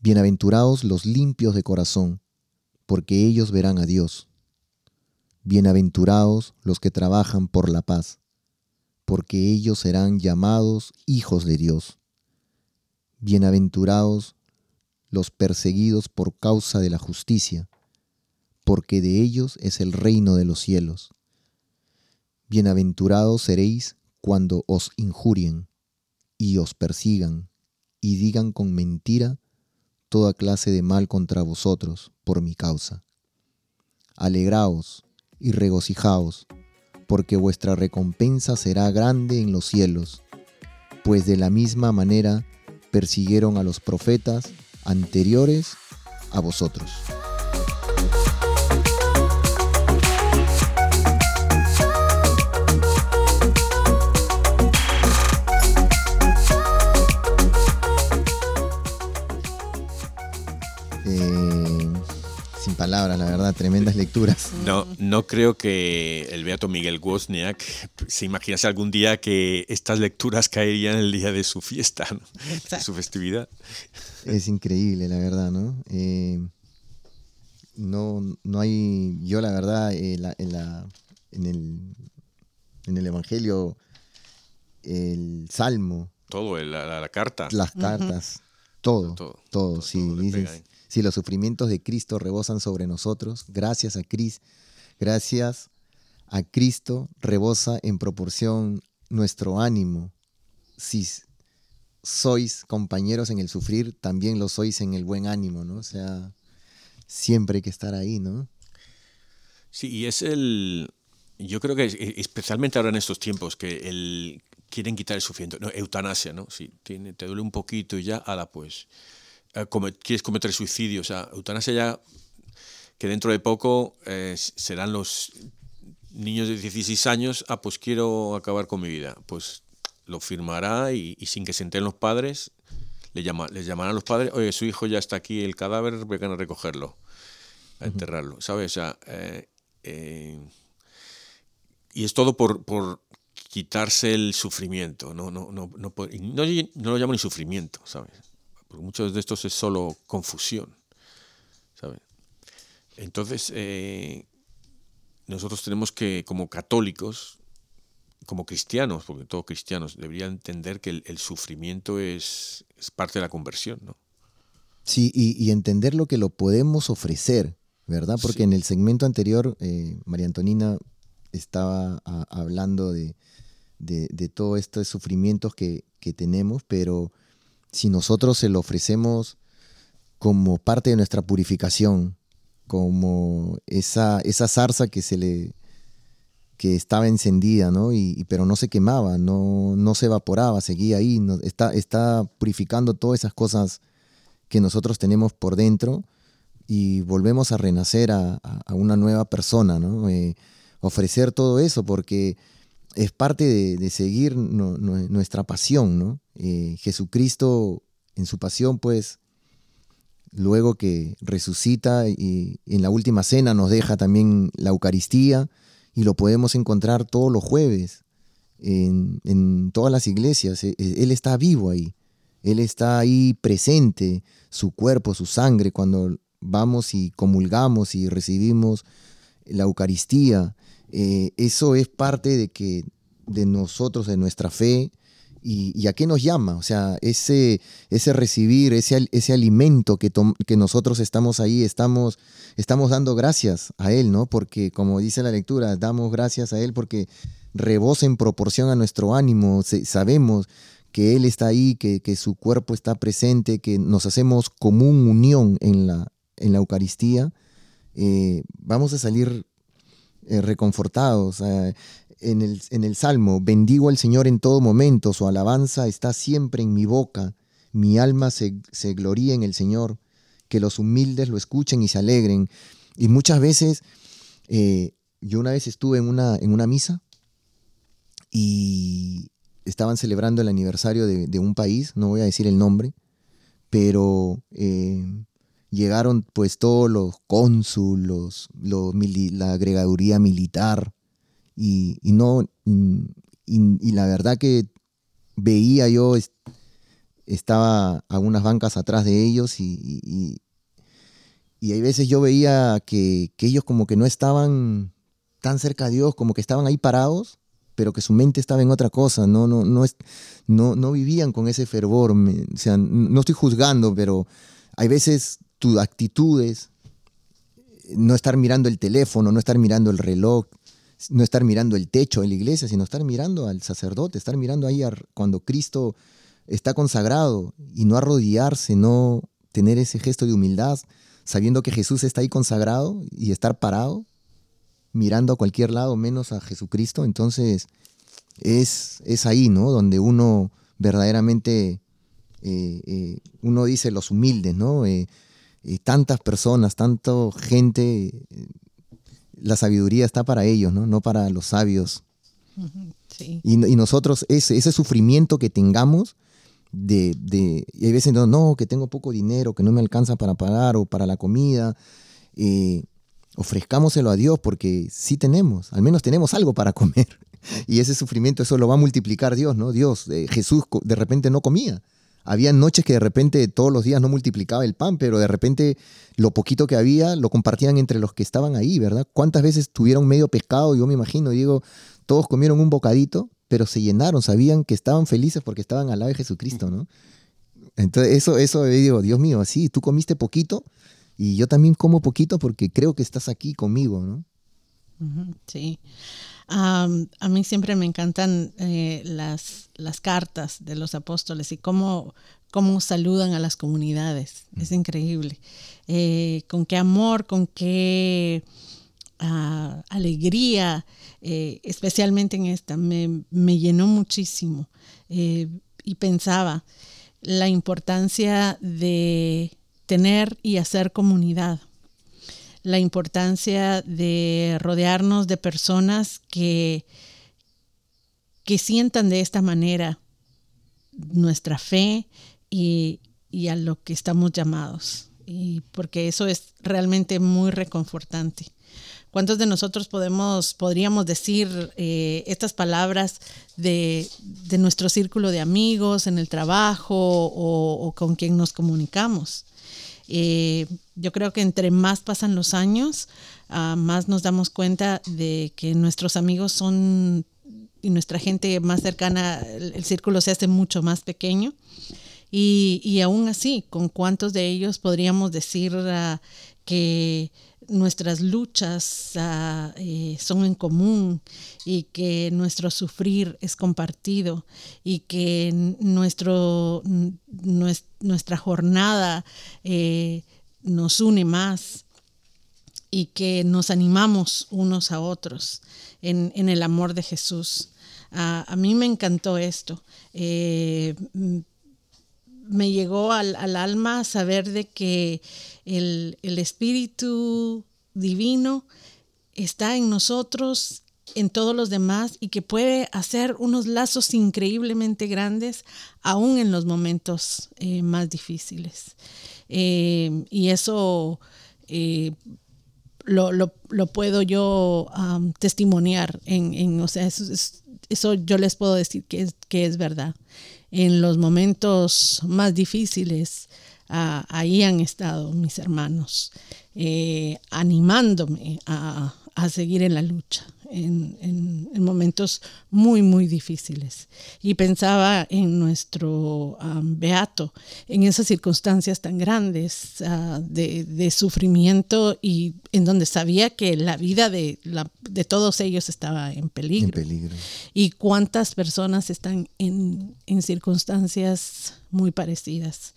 Bienaventurados los limpios de corazón, porque ellos verán a Dios. Bienaventurados los que trabajan por la paz, porque ellos serán llamados hijos de Dios. Bienaventurados los perseguidos por causa de la justicia, porque de ellos es el reino de los cielos. Bienaventurados seréis cuando os injurien y os persigan y digan con mentira toda clase de mal contra vosotros por mi causa. Alegraos y regocijaos, porque vuestra recompensa será grande en los cielos, pues de la misma manera persiguieron a los profetas anteriores a vosotros. Palabras, la verdad, tremendas lecturas. No, no creo que el beato Miguel Wozniak se imaginase algún día que estas lecturas caerían el día de su fiesta, de su festividad. Es increíble, la verdad, ¿no? Eh, no, no hay, yo la verdad, eh, en, la, en, el, en el Evangelio, el Salmo. Todo, la, carta. Las cartas, todo, todo, todo, sí. dices, si los sufrimientos de Cristo rebosan sobre nosotros, gracias a Cristo, gracias a Cristo rebosa en proporción nuestro ánimo. Si sois compañeros en el sufrir, también lo sois en el buen ánimo, ¿no? O sea, siempre hay que estar ahí, ¿no? Sí, y es el. Yo creo que especialmente ahora en estos tiempos que el, quieren quitar el sufrimiento. No, eutanasia, ¿no? Si tiene, te duele un poquito y ya, ala, pues eh, quieres cometer suicidio. O sea, eutanasia ya, que dentro de poco eh, serán los niños de 16 años, ah, pues quiero acabar con mi vida. Pues lo firmará y, sin que se enteren los padres, le llama, les llamarán a los padres, oye, su hijo ya está aquí, el cadáver, vengan a recogerlo, a enterrarlo, ¿sabes? O sea, eh, y es todo por, por, quitarse el sufrimiento, no, no, no, no, no, no lo llamo ni sufrimiento, ¿sabes? Porque muchos de estos es solo confusión. Entonces, eh, nosotros tenemos que, como católicos, como cristianos, porque todos cristianos deberían entender que el, sufrimiento es, parte de la conversión, ¿no? Sí, y, entender lo que lo podemos ofrecer, ¿verdad? Porque en el segmento anterior, eh, María Antonina estaba hablando de, de, todos estos sufrimientos que, que tenemos, pero si nosotros se lo ofrecemos como parte de nuestra purificación, como esa, esa zarza que se le que estaba encendida, ¿no? Y, pero no se quemaba, no, no se evaporaba, seguía ahí, está, está purificando todas esas cosas que nosotros tenemos por dentro y volvemos a renacer a, una nueva persona, ¿no? Eh, ofrecer todo eso porque es parte de, seguir nuestra pasión, ¿no? Eh, Jesucristo en su pasión, pues, luego que resucita y en la última cena nos deja también la Eucaristía y lo podemos encontrar todos los jueves en, todas las iglesias. E, e, él está vivo ahí, Él está ahí presente, su cuerpo, su sangre, cuando vamos y comulgamos y recibimos la Eucaristía. Eh, eso es parte de que de nosotros, de nuestra fe, y, a qué nos llama. O sea, ese, ese recibir, ese, ese alimento que, que nosotros estamos ahí, estamos, estamos dando gracias a Él, ¿no? Porque como dice la lectura, damos gracias a Él porque rebosa en proporción a nuestro ánimo, sabemos que Él está ahí, que, que, su cuerpo está presente, que nos hacemos común unión en la, en la Eucaristía, eh, vamos a salir eh, reconfortados en el, en el Salmo, bendigo al Señor en todo momento, su alabanza está siempre en mi boca, mi alma se, se gloría en el Señor, que los humildes lo escuchen y se alegren. Y muchas veces, eh, yo una vez estuve en una, en una misa y estaban celebrando el aniversario de, un país, no voy a decir el nombre, pero eh, llegaron pues todos los cónsulos, los, la agregaduría militar, y, no, y, la verdad que veía yo, estaba a unas bancas atrás de ellos y, y hay veces yo veía que, ellos como que no estaban tan cerca de Dios, como que estaban ahí parados, pero que su mente estaba en otra cosa, no, no, no, es, no, no vivían con ese fervor. o sea, no estoy juzgando, pero hay veces tus actitudes, no estar mirando el teléfono, no estar mirando el reloj, no estar mirando el techo de la iglesia, sino estar mirando al sacerdote, estar mirando ahí cuando Cristo está consagrado y no arrodillarse, no tener ese gesto de humildad, sabiendo que Jesús está ahí consagrado y estar parado, mirando a cualquier lado menos a Jesucristo, entonces es, es ahí, ¿no? Donde uno verdaderamente, eh, eh, uno dice los humildes, ¿no? Eh, tantas personas, tanta gente, la sabiduría está para ellos, ¿no? No para los sabios. *laughs* Y, nosotros, ese, ese sufrimiento que tengamos, de, de, y hay veces no, no, que tengo poco dinero, que no me alcanza para pagar o para la comida, eh, ofrezcámoselo a Dios porque sí tenemos, al menos tenemos algo para comer. *laughs* Y ese sufrimiento, eso lo va a multiplicar Dios, ¿no? Dios, eh, Jesús de repente no comía. Había noches que de repente todos los días no multiplicaba el pan, pero de repente lo poquito que había lo compartían entre los que estaban ahí, ¿verdad? ¿Cuántas veces tuvieron medio pescado? Yo me imagino, digo, todos comieron un bocadito, pero se llenaron, sabían que estaban felices porque estaban al lado de Jesucristo, ¿no? Entonces, eso, eso digo, Dios mío, así, tú comiste poquito y yo también como poquito porque creo que estás aquí conmigo, ¿no? Sí. A mí siempre me encantan eh, las, las cartas de los apóstoles y cómo, cómo saludan a las comunidades. Es increíble. Eh, con qué amor, con qué ah, alegría eh, especialmente en esta, me, llenó muchísimo eh, y pensaba la importancia de tener y hacer comunidad, la importancia de rodearnos de personas que, que sientan de esta manera nuestra fe y, y a lo que estamos llamados, y porque eso es realmente muy reconfortante. ¿Cuántos de nosotros podemos, podríamos decir eh, estas palabras de, nuestro círculo de amigos, en el trabajo o, con quien nos comunicamos? Eh, yo creo que entre más pasan los años, ah, más nos damos cuenta de que nuestros amigos son y nuestra gente más cercana, el, círculo se hace mucho más pequeño. Y, y aún así, ¿con cuántos de ellos podríamos decir ah, que nuestras luchas ah, eh, son en común y que nuestro sufrir es compartido y que nuestro, nuestra jornada eh, nos une más y que nos animamos unos a otros en, el amor de Jesús. A mí me encantó esto. Eh, me llegó al, alma saber de que el, Espíritu Divino está en nosotros, en todos los demás, y que puede hacer unos lazos increíblemente grandes, aún en los momentos eh, más difíciles. Eh, y eso eh, lo, puedo yo testimoniar, en, o sea, eso, yo les puedo decir que que es verdad. En los momentos más difíciles, ah, ahí han estado mis hermanos, eh, animándome a, seguir en la lucha. En, momentos muy, muy difíciles. Y pensaba en nuestro Beato, en esas circunstancias tan grandes ah, de, sufrimiento y en donde sabía que la vida de, de todos ellos estaba en peligro. en peligro. Y cuántas personas están en, en circunstancias muy parecidas.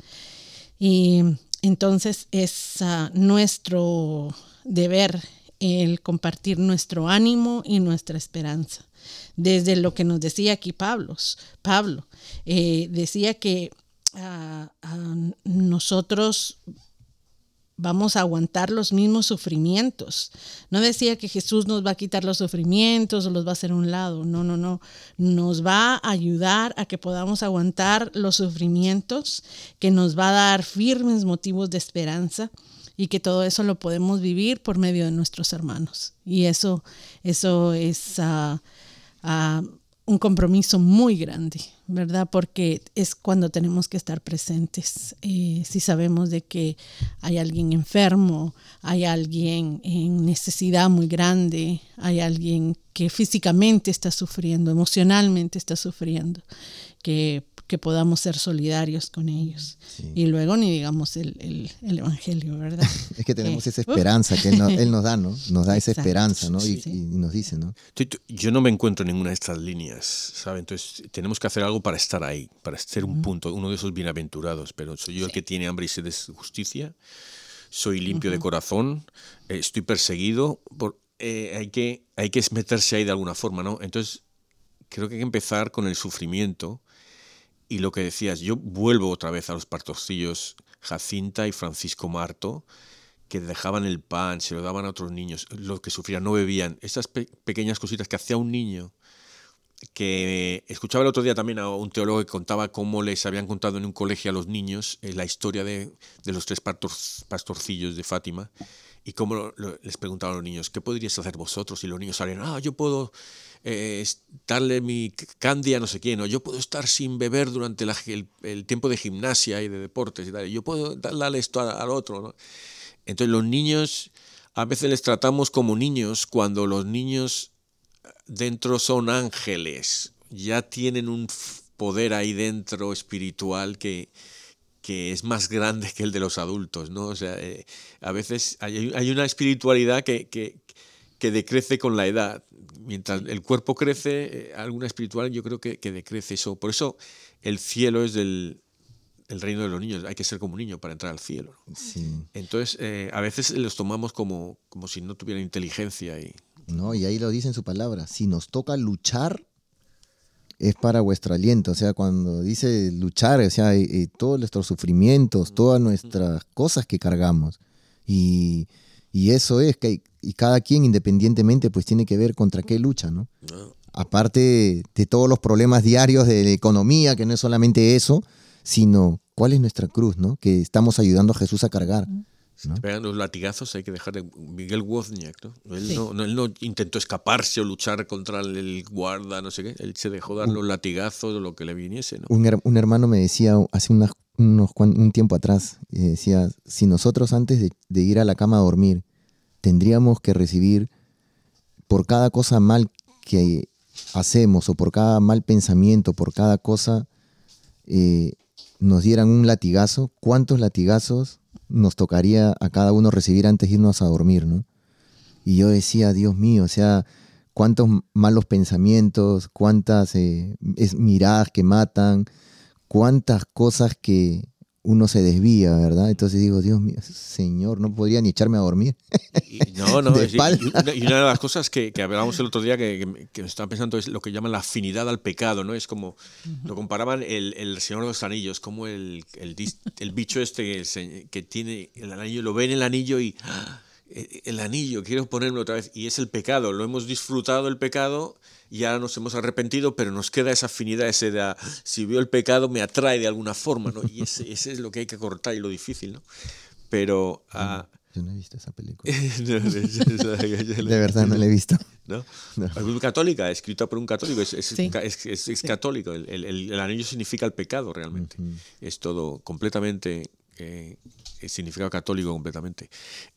Y entonces es ah, nuestro deber el compartir nuestro ánimo y nuestra esperanza. Desde lo que nos decía aquí Pablo, Pablo eh, decía que ah, ah, nosotros vamos a aguantar los mismos sufrimientos. No decía que Jesús nos va a quitar los sufrimientos o los va a hacer a un lado. No, no, no. Nos va a ayudar a que podamos aguantar los sufrimientos, que nos va a dar firmes motivos de esperanza y que todo eso lo podemos vivir por medio de nuestros hermanos. Y eso, eso es... Ah, ah, un compromiso muy grande, ¿verdad? Porque es cuando tenemos que estar presentes. Eh, si sabemos de que hay alguien enfermo, hay alguien en necesidad muy grande, hay alguien que físicamente está sufriendo, emocionalmente está sufriendo, que que podamos ser solidarios con ellos. Y luego ni digamos el, Evangelio, ¿verdad? *laughs* es que tenemos esa esperanza que él, nos da, ¿no? Nos da esa esperanza, ¿no? Y, nos dice, ¿no? Yo no me encuentro en ninguna de estas líneas, ¿sabes? Entonces tenemos que hacer algo para estar ahí, para ser un punto, uno de esos bienaventurados, pero soy yo el que tiene hambre y sed de justicia, soy limpio de corazón, eh, estoy perseguido, por, eh, hay, que, hay que meterse ahí de alguna forma, ¿no? Entonces creo que hay que empezar con el sufrimiento y lo que decías, yo vuelvo otra vez a los pastorcillos Jacinta y Francisco Marto, que dejaban el pan, se lo daban a otros niños, los que sufrían no bebían. Esas pequeñas cositas que hacía un niño, que escuchaba el otro día también a un teólogo que contaba cómo les habían contado en un colegio a los niños eh, la historia de, de los tres pastorcillos de Fátima y cómo les preguntaban a los niños, ¿qué podríais hacer vosotros? Y los niños salían, ah, yo puedo eh, darle mi candia a no sé quién, o yo puedo estar sin beber durante el, tiempo de gimnasia y de deportes y tal, yo puedo darle esto al, otro. Entonces los niños, a veces les tratamos como niños cuando los niños dentro son ángeles, ya tienen un poder ahí dentro espiritual que, que es más grande que el de los adultos, ¿no? O sea, eh, a veces hay, hay, una espiritualidad que, que, que decrece con la edad. Mientras el cuerpo crece, eh, alguna espiritual yo creo que, decrece eso. Por eso el cielo es del el reino de los niños. Hay que ser como un niño para entrar al cielo. Entonces, eh, a veces los tomamos como, como si no tuvieran inteligencia. Y... No, y ahí lo dice en su palabra. Si nos toca luchar, es para vuestro aliento. O sea, cuando dice luchar, o sea, todos nuestros sufrimientos, todas nuestras cosas que cargamos. Y y eso es que y cada quien independientemente pues tiene que ver contra qué lucha, ¿no? Aparte de todos los problemas diarios de la economía, que no es solamente eso, sino cuál es nuestra cruz, ¿no? Que estamos ayudando a Jesús a cargar. Si te pegan los latigazos, hay que dejar de Miguel Wozniak, ¿no? Él, no, intentó escaparse o luchar contra el guarda, no sé qué. Él se dejó dar los latigazos o lo que le viniese, ¿no? Un, hermano me decía hace unas unos, un tiempo atrás, decía, si nosotros antes de, ir a la cama a dormir tendríamos que recibir por cada cosa mal que hacemos o por cada mal pensamiento, por cada cosa, eh, nos dieran un latigazo, ¿cuántos latigazos nos tocaría a cada uno recibir antes de irnos a dormir? ¿no? Y yo decía, Dios mío, o sea, cuántos malos pensamientos, cuántas eh, miradas que matan, cuántas cosas que uno se desvía, ¿verdad? Entonces digo, Dios mío, Señor, no podría ni echarme a dormir. no, no, *laughs* y, una, de las cosas que, que hablábamos el otro día que, que, estaba pensando es lo que llaman la afinidad al pecado, ¿no? Es como, lo comparaban el, el, Señor de los Anillos, como el, el, el bicho este que tiene el anillo, lo ve en el anillo y ¡ah! e, el anillo, quiero ponerlo otra vez, y es el pecado, lo hemos disfrutado el pecado ya nos hemos arrepentido, pero nos queda esa afinidad, ese de, ah, si veo el pecado me atrae de alguna forma, ¿no? Y ese, es lo que hay que cortar y lo difícil, ¿no? Pero... Ah, yo no he visto esa película. de verdad no la he visto. ¿No? *laughs* no. católica, escrita por un católico, es, es, católico. El, el, anillo significa el pecado realmente. Es todo completamente eh, significado católico completamente.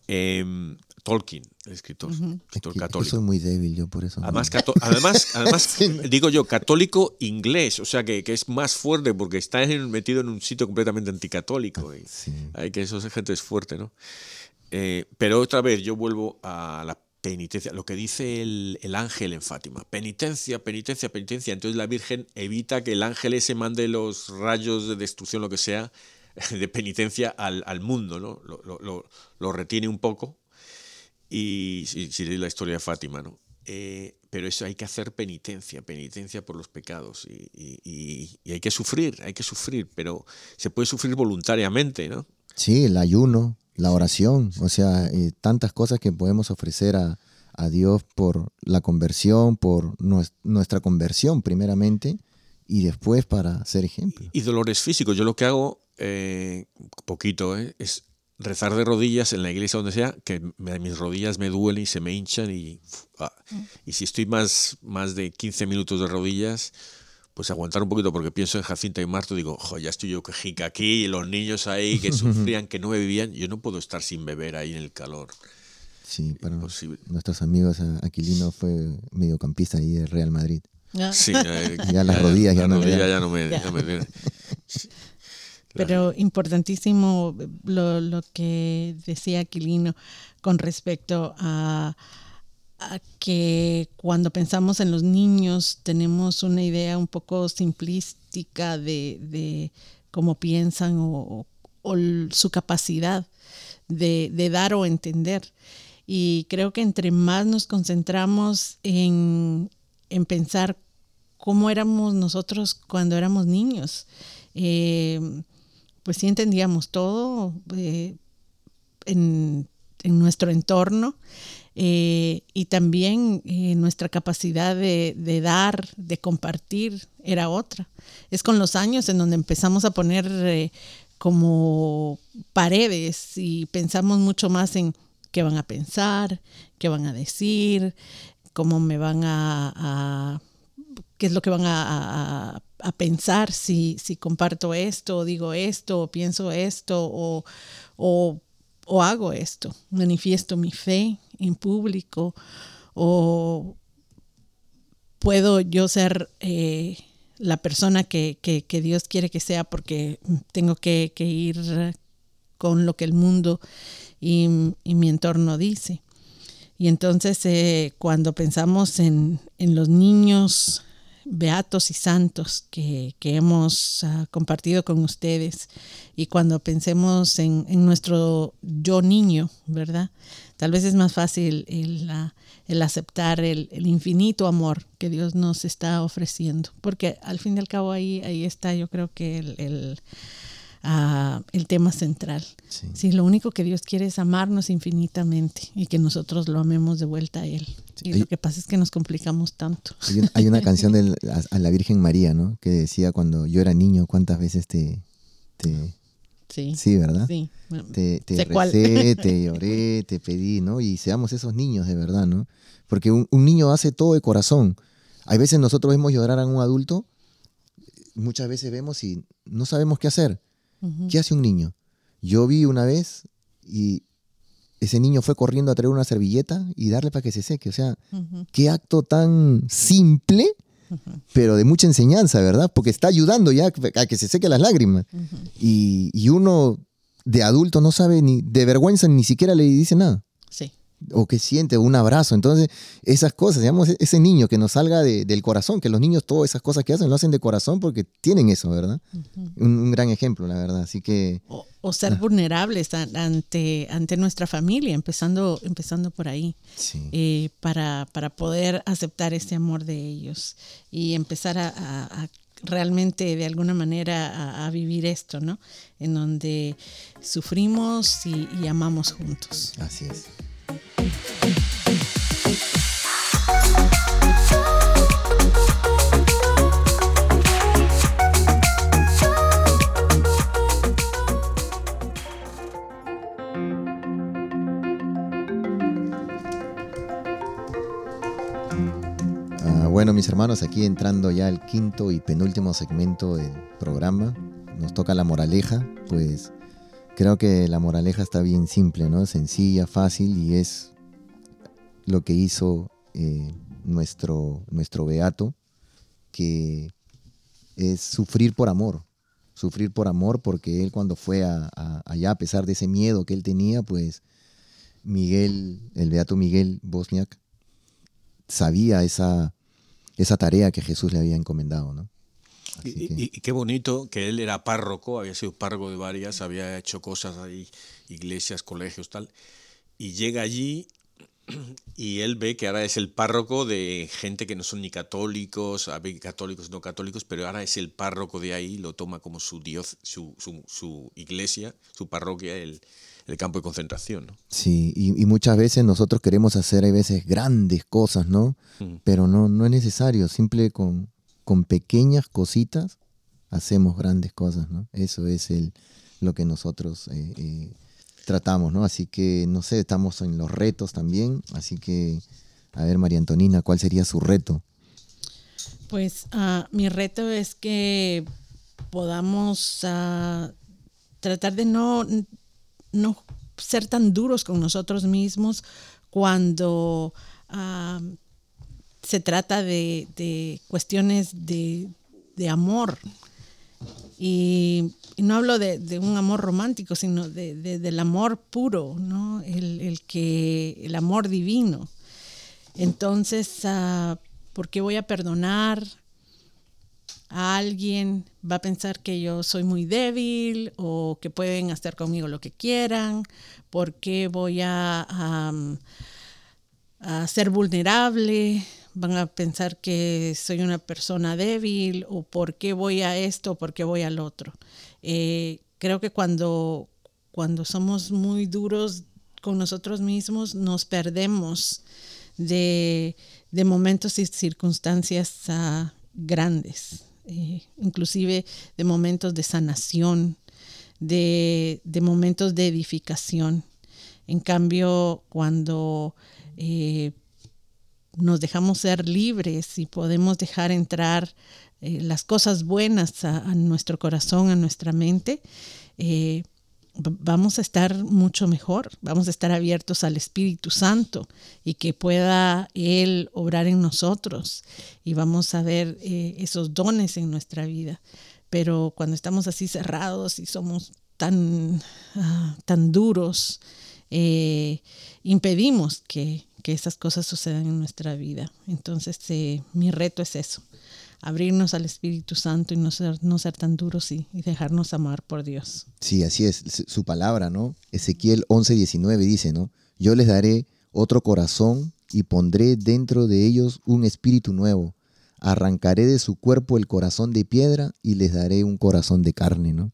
Em, Tolkien, el escritor, católico. soy muy débil yo por eso. Además, además, *laughs* además digo yo, católico inglés, o sea que, que, es más fuerte porque está metido en un sitio completamente anticatólico. Y Hay que eso gente es fuerte, ¿no? Eh, pero otra vez yo vuelvo a la penitencia, lo que dice el, el, ángel en Fátima, penitencia, penitencia, penitencia. Entonces la Virgen evita que el ángel ese mande los rayos de destrucción, lo que sea, *laughs* de penitencia al, al mundo, ¿no? Lo, lo, lo, retiene un poco y si, si la historia de Fátima, ¿no? Eh, pero eso hay que hacer penitencia, penitencia por los pecados y, y, y, hay que sufrir, hay que sufrir, pero se puede sufrir voluntariamente, ¿no? Sí, el ayuno. la oración, o sea, eh, tantas cosas que podemos ofrecer a, Dios por la conversión, por nuestra conversión primeramente y después para ser ejemplo. Y dolores físicos, yo lo que hago, eh, poquito, eh, es rezar de rodillas en la iglesia donde sea, que mis rodillas me duelen y se me hinchan y, ah, mm. y si estoy más, más de 15 minutos de rodillas, pues aguantar un poquito porque pienso en Jacinta y Marto, digo, ojo, ya estoy yo quejica aquí, y los niños ahí que *laughs* sufrían, que no me vivían, yo no puedo estar sin beber ahí en el calor. Sí, para nuestros amigos, Aquilino fue mediocampista ahí de Real Madrid. Sí, ya, *laughs* las rodillas ya, no, ya no me, *laughs* Pero importantísimo lo, lo que decía Aquilino con respecto a que cuando pensamos en los niños tenemos una idea un poco simplística de, cómo piensan o, su capacidad de, dar o entender. Y creo que entre más nos concentramos en, pensar cómo éramos nosotros cuando éramos niños, eh, pues sí entendíamos todo eh, en, en nuestro entorno eh, y también nuestra capacidad de, dar, de compartir, era otra. Es con los años en donde empezamos a poner como paredes y pensamos mucho más en qué van a pensar, qué van a decir, cómo me van a, qué es lo que van a, pensar si, si, comparto esto, digo esto, o pienso esto, o, o, o hago esto, manifiesto mi fe en público o puedo yo ser eh, la persona que, Dios quiere que sea porque tengo que, ir con lo que el mundo y, mi entorno dice. Y entonces eh, cuando pensamos en, los niños beatos y santos que, hemos ah, compartido con ustedes y cuando pensemos en, en, nuestro yo niño, ¿verdad? Tal vez es más fácil el, aceptar el, infinito amor que Dios nos está ofreciendo, porque al fin y al cabo ahí, ahí está yo creo que el, ah, tema central. Sí. lo único que Dios quiere es amarnos infinitamente y que nosotros lo amemos de vuelta a Él. Y lo que pasa es que nos complicamos tanto. Hay, una *laughs* canción de a la Virgen María, ¿no? Que decía cuando yo era niño, cuántas veces te, te, Sí. Sí, ¿verdad? Sí. Te, te recé, *laughs* te lloré, te pedí, ¿no? Y seamos esos niños de verdad, ¿no? Porque un, niño hace todo de corazón. Hay veces nosotros vemos llorar a un adulto, muchas veces vemos y no sabemos qué hacer. ¿Qué hace un niño? Yo vi una vez y ese niño fue corriendo a traer una servilleta y darle para que se seque. O sea, qué acto tan simple pero de mucha enseñanza, ¿verdad? Porque está ayudando ya a que se seque las lágrimas. y, uno de adulto no sabe ni de vergüenza ni siquiera le dice nada. Sí. O que siente un abrazo. Entonces, esas cosas, digamos, ese niño que nos salga del corazón, que los niños todas esas cosas que hacen lo hacen de corazón porque tienen eso, ¿verdad? un, gran ejemplo, la verdad. Así que... O, ser ah. vulnerables ante, ante nuestra familia, empezando, empezando por ahí, eh, para, para poder aceptar ese amor de ellos y empezar a, realmente de alguna manera a, vivir esto, ¿no? En donde sufrimos y, y amamos juntos. Así es. Bueno, mis hermanos, aquí entrando ya al quinto y penúltimo segmento del programa, nos toca la moraleja, pues creo que la moraleja está bien simple, ¿no? Sencilla, fácil y es lo que hizo eh, nuestro, nuestro beato, que es sufrir por amor, sufrir por amor porque él cuando fue allá, a pesar de ese miedo que él tenía, pues Miguel, el beato Miguel Bosniak, sabía esa esa tarea que Jesús le había encomendado, ¿no? Y, qué bonito que él era párroco, había sido párroco de varias, había hecho cosas ahí, iglesias, colegios, tal, y llega allí *clears throat* y él ve que ahora es el párroco de gente que no son ni católicos, católicos, no católicos, pero ahora es el párroco de ahí, lo toma como su dios, su, su, iglesia, su parroquia, el, el campo de concentración. ¿no? Sí, y, muchas veces nosotros queremos hacer a veces grandes cosas, ¿no? Mm. Pero no, no es necesario, simple con, con pequeñas cositas hacemos grandes cosas, ¿no? Eso es el, lo que nosotros eh, eh, tratamos, ¿no? Así que, no sé, estamos en los retos también, así que, a ver, María Antonina, ¿cuál sería su reto? Pues ah, mi reto es que podamos ah, tratar de no, no ser tan duros con nosotros mismos cuando ah, se trata de, cuestiones de, amor. Y, no hablo de, un amor romántico, sino del amor puro, ¿no? El, que, el amor divino. Entonces, uh, ¿por qué voy a perdonar a alguien? Va a pensar que yo soy muy débil o que pueden hacer conmigo lo que quieran. ¿Por qué voy a, a ser vulnerable? Van a pensar que soy una persona débil o por qué voy a esto, o por qué voy al otro. Eh, creo que cuando, cuando somos muy duros con nosotros mismos, nos perdemos de, momentos y circunstancias ah, grandes, eh, inclusive de momentos de sanación, de, momentos de edificación. En cambio, cuando eh, nos dejamos ser libres y podemos dejar entrar eh, las cosas buenas a, nuestro corazón, a nuestra mente, eh, vamos a estar mucho mejor, vamos a estar abiertos al Espíritu Santo y que pueda Él obrar en nosotros y vamos a ver eh, esos dones en nuestra vida. Pero cuando estamos así cerrados y somos tan, ah, tan duros, impedimos que, que esas cosas sucedan en nuestra vida. Entonces, eh, mi reto es eso, abrirnos al Espíritu Santo y no ser, no ser tan duros y, dejarnos amar por Dios. Sí, así es, su palabra, ¿no? Ezequiel 11, 19 dice, ¿no? Yo les daré otro corazón y pondré dentro de ellos un espíritu nuevo. Arrancaré de su cuerpo el corazón de piedra y les daré un corazón de carne, ¿no?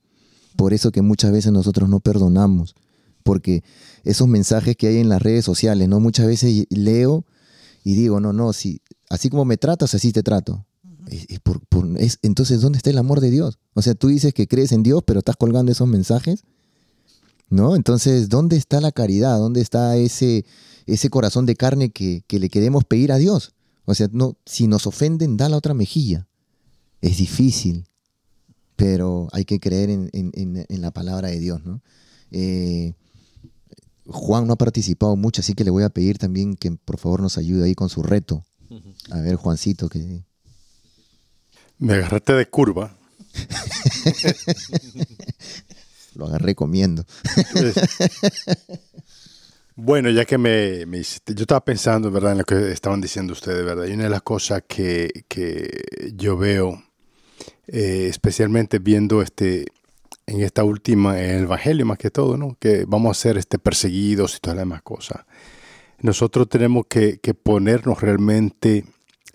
Por eso que muchas veces nosotros no perdonamos, porque esos mensajes que hay en las redes sociales, ¿no? Muchas veces leo y digo, no, no, si, así como me tratas, así te trato. entonces, ¿dónde está el amor de Dios? O sea, tú dices que crees en Dios, pero estás colgando esos mensajes, ¿no? Entonces, ¿dónde está la caridad? ¿Dónde está ese, ese corazón de carne que, le queremos pedir a Dios? O sea, no, si nos ofenden, da la otra mejilla. Es difícil, pero hay que creer en, en la palabra de Dios, ¿no? Eh, Juan no ha participado mucho, así que le voy a pedir también que por favor nos ayude ahí con su reto. A ver, Juancito, que... Me agarraste de curva. *laughs* Lo agarré comiendo. bueno, ya que me, me, yo estaba pensando, ¿verdad?, en lo que estaban diciendo ustedes, ¿verdad? Y una de las cosas que, yo veo, eh, especialmente viendo este en esta última, en el Evangelio más que todo, ¿no? que vamos a ser este, perseguidos y todas las demás cosas. Nosotros tenemos que, ponernos realmente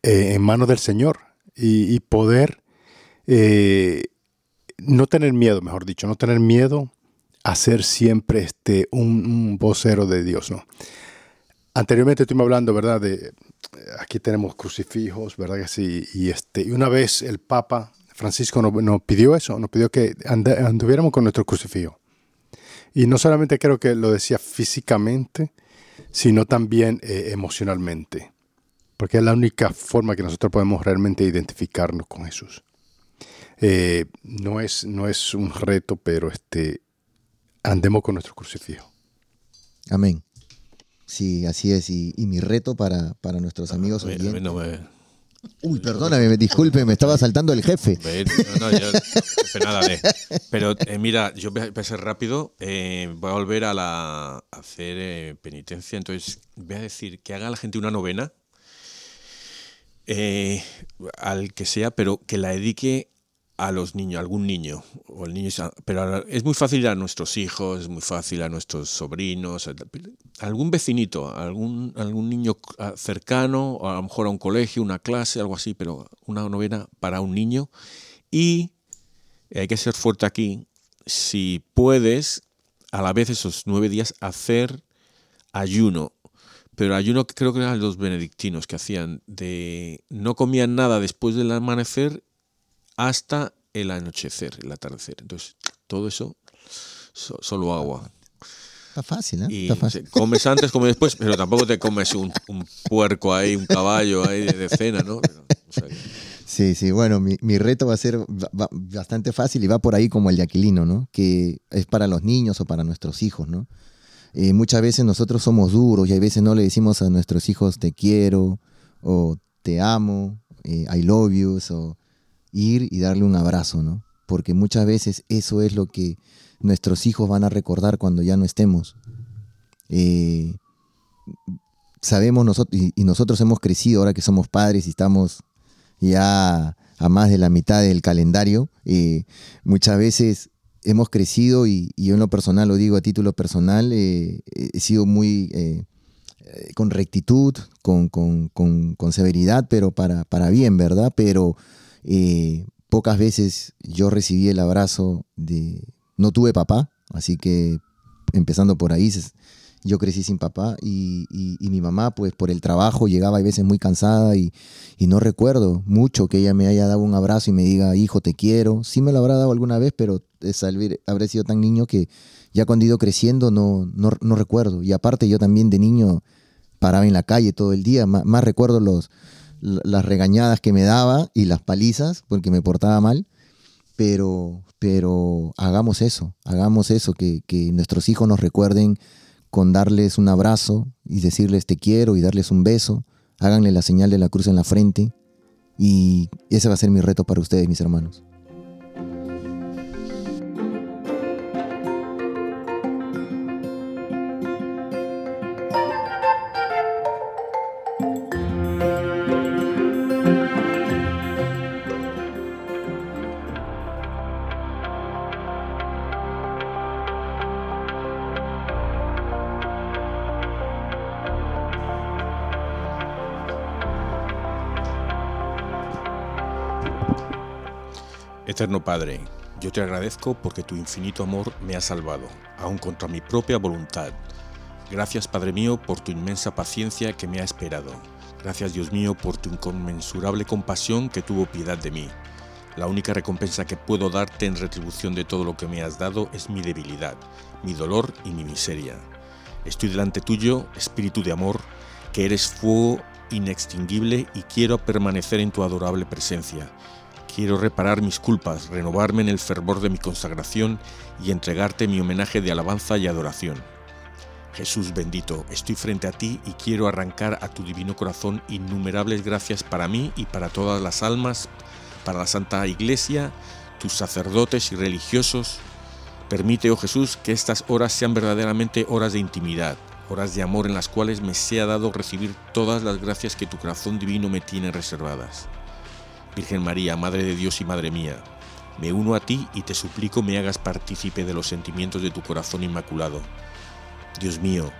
eh, en manos del Señor y, poder eh, no tener miedo, mejor dicho, no tener miedo a ser siempre este, un, vocero de Dios. ¿no? Anteriormente estuvimos hablando, ¿verdad? De, aquí tenemos crucifijos, ¿verdad? Sí, y, este, y una vez el Papa Francisco nos, pidió eso, nos pidió que anduviéramos con nuestro crucifijo. Y no solamente creo que lo decía físicamente, sino también eh, emocionalmente. Porque es la única forma que nosotros podemos realmente identificarnos con Jesús. Eh, no, es, no es un reto, pero este, andemos con nuestro crucifijo. Amén. Sí, así es. Y, mi reto para, para nuestros amigos oyentes. Uy, perdóname, disculpe, me estaba saltando el jefe. No, no, yo, nada. Pero eh, mira, yo voy a ser rápido, eh, voy a volver a, la, hacer eh, penitencia, entonces voy a decir que haga la gente una novena, al que sea, pero que la dedique a los niños, algún niño, o el niño, pero es muy fácil a nuestros hijos, es muy fácil a nuestros sobrinos, algún vecinito, algún, algún niño cercano, o a lo mejor a un colegio, una clase, algo así, pero una novena para un niño. Y hay que ser fuerte aquí, si puedes, a la vez esos nueve días, hacer ayuno. Pero ayuno creo que eran los benedictinos que hacían, de no comían nada después del amanecer hasta el anochecer, el atardecer. Entonces, todo eso, solo agua. Está fácil, ¿eh? Y comes antes, comes después, pero tampoco te comes un, puerco ahí, un caballo ahí de, cena, ¿no? Sí, sí, bueno, mi, reto va a ser bastante fácil y va por ahí como el de Aquilino, ¿no? Que es para los niños o para nuestros hijos, ¿no? Eh, muchas veces nosotros somos duros y hay veces no le decimos a nuestros hijos te quiero o te amo, eh, I love you, o ir y darle un abrazo, ¿no? Porque muchas veces eso es lo que nuestros hijos van a recordar cuando ya no estemos. Eh, sabemos nosotros, y, nosotros hemos crecido ahora que somos padres y estamos ya a más de la mitad del calendario, eh, muchas veces hemos crecido y, yo en lo personal, lo digo a título personal, eh, he sido muy con rectitud, con, con, severidad, pero para, para bien, ¿verdad? Pero eh, pocas veces yo recibí el abrazo de... No tuve papá, así que empezando por ahí, yo crecí sin papá y, mi mamá pues por el trabajo llegaba a veces muy cansada y, no recuerdo mucho que ella me haya dado un abrazo y me diga, hijo, te quiero. Sí me lo habrá dado alguna vez, pero habré sido tan niño que ya cuando he ido creciendo no, no, recuerdo. Y aparte yo también de niño paraba en la calle todo el día, más recuerdo los, las regañadas que me daba y las palizas porque me portaba mal, pero, pero hagamos eso, hagamos eso, que, que nuestros hijos nos recuerden con darles un abrazo y decirles te quiero y darles un beso, háganle la señal de la cruz en la frente y ese va a ser mi reto para ustedes, mis hermanos. Eterno Padre, yo te agradezco porque tu infinito amor me ha salvado, aun contra mi propia voluntad. Gracias, Padre mío, por tu inmensa paciencia que me ha esperado. Gracias, Dios mío, por tu inconmensurable compasión que tuvo piedad de mí. La única recompensa que puedo darte en retribución de todo lo que me has dado es mi debilidad, mi dolor y mi miseria. Estoy delante tuyo, Espíritu de amor, que eres fuego inextinguible y quiero permanecer en tu adorable presencia Quiero reparar mis culpas, renovarme en el fervor de mi consagración y entregarte mi homenaje de alabanza y adoración. Jesús bendito, estoy frente a ti y quiero arrancar a tu divino corazón innumerables gracias para mí y para todas las almas, para la Santa Iglesia, tus sacerdotes y religiosos. Permite, oh Jesús, que estas horas sean verdaderamente horas de intimidad, horas de amor en las cuales me sea dado recibir todas las gracias que tu corazón divino me tiene reservadas. Virgen María, Madre de Dios y Madre mía, me uno a ti y te suplico me hagas partícipe de los sentimientos de tu corazón inmaculado. Dios mío,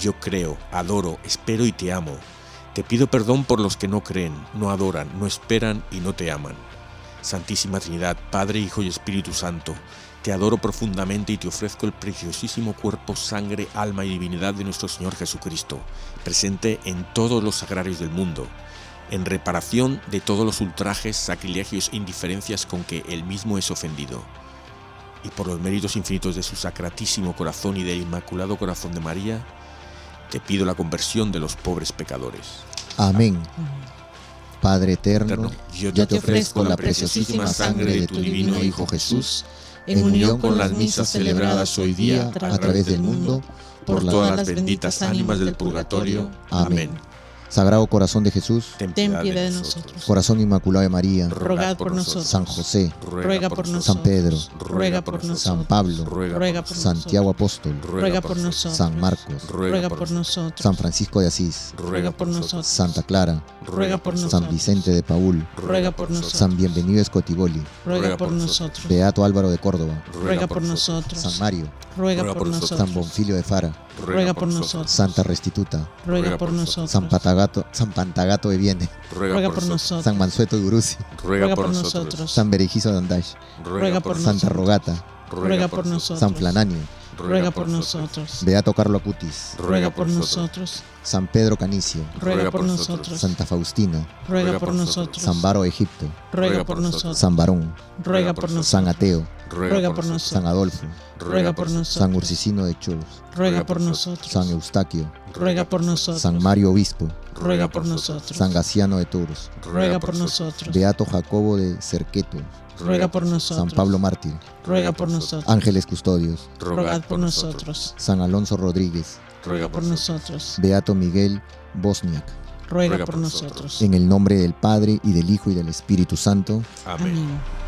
yo creo, adoro, espero y te amo. Te pido perdón por los que no creen, no adoran, no esperan y no te aman. Santísima Trinidad, Padre, Hijo y Espíritu Santo, te adoro profundamente y te ofrezco el preciosísimo cuerpo, sangre, alma y divinidad de nuestro Señor Jesucristo, presente en todos los sagrarios del mundo en reparación de todos los ultrajes, sacrilegios e indiferencias con que él mismo es ofendido, y por los méritos infinitos de su sacratísimo corazón y del inmaculado corazón de María, te pido la conversión de los pobres pecadores. Amén. Padre eterno, yo, te ofrezco la preciosísima sangre de tu divino Hijo Jesús, en unión con las misas celebradas hoy día a través del mundo, por todas las benditas ánimas del purgatorio. Amén Sagrado Corazón de Jesús, ten piedad de nosotros. Corazón Inmaculado de María, rogad por nosotros. San José, ruega por nosotros. San Pedro, ruega por nosotros. San Pablo, ruega por Santiago Apóstol, ruega por nosotros. San Marcos, ruega por nosotros. San Francisco de Asís, ruega por nosotros. Santa Clara, ruega por nosotros. San Vicente de Paul, ruega por nosotros. San Bienvenido Escotiboli, ruega por nosotros. Beato Álvaro de Córdoba, ruega por nosotros. San Mario, ruega por nosotros. San Bonfilio de Fara, ruega por nosotros. Santa Restituta, ruega por nosotros. San San Pantagato de Viene, ruega por nosotros. San Mansueto de Uruzi, ruega por nosotros. San Berejizo de Andash, ruega por Santa Rogata, ruega por nosotros. San Flananio, ruega por nosotros. Beato Carlo Acutis, ruega por nosotros. San Pedro Canicio, ruega por nosotros. Santa Faustina, ruega por nosotros. San Baro Egipto, ruega por nosotros. San Barón, ruega por nosotros. San Ateo, ruega por nosotros. San Adolfo, ruega por nosotros. San Ursicino de Cholos, ruega por nosotros. San Eustaquio, ruega por nosotros. San Mario Obispo, ruega por nosotros. San Gaciano de Tours, ruega por nosotros. Beato Jacobo de Cerqueto, ruega por nosotros. San Pablo Mártir, ruega por nosotros. Ángeles Custodios, rogad por nosotros. San Alonso Rodríguez, ruega por nosotros. Beato Miguel Bosniak. Ruega por nosotros. En el nombre del Padre y del Hijo y del Espíritu Santo. Amén. Amén.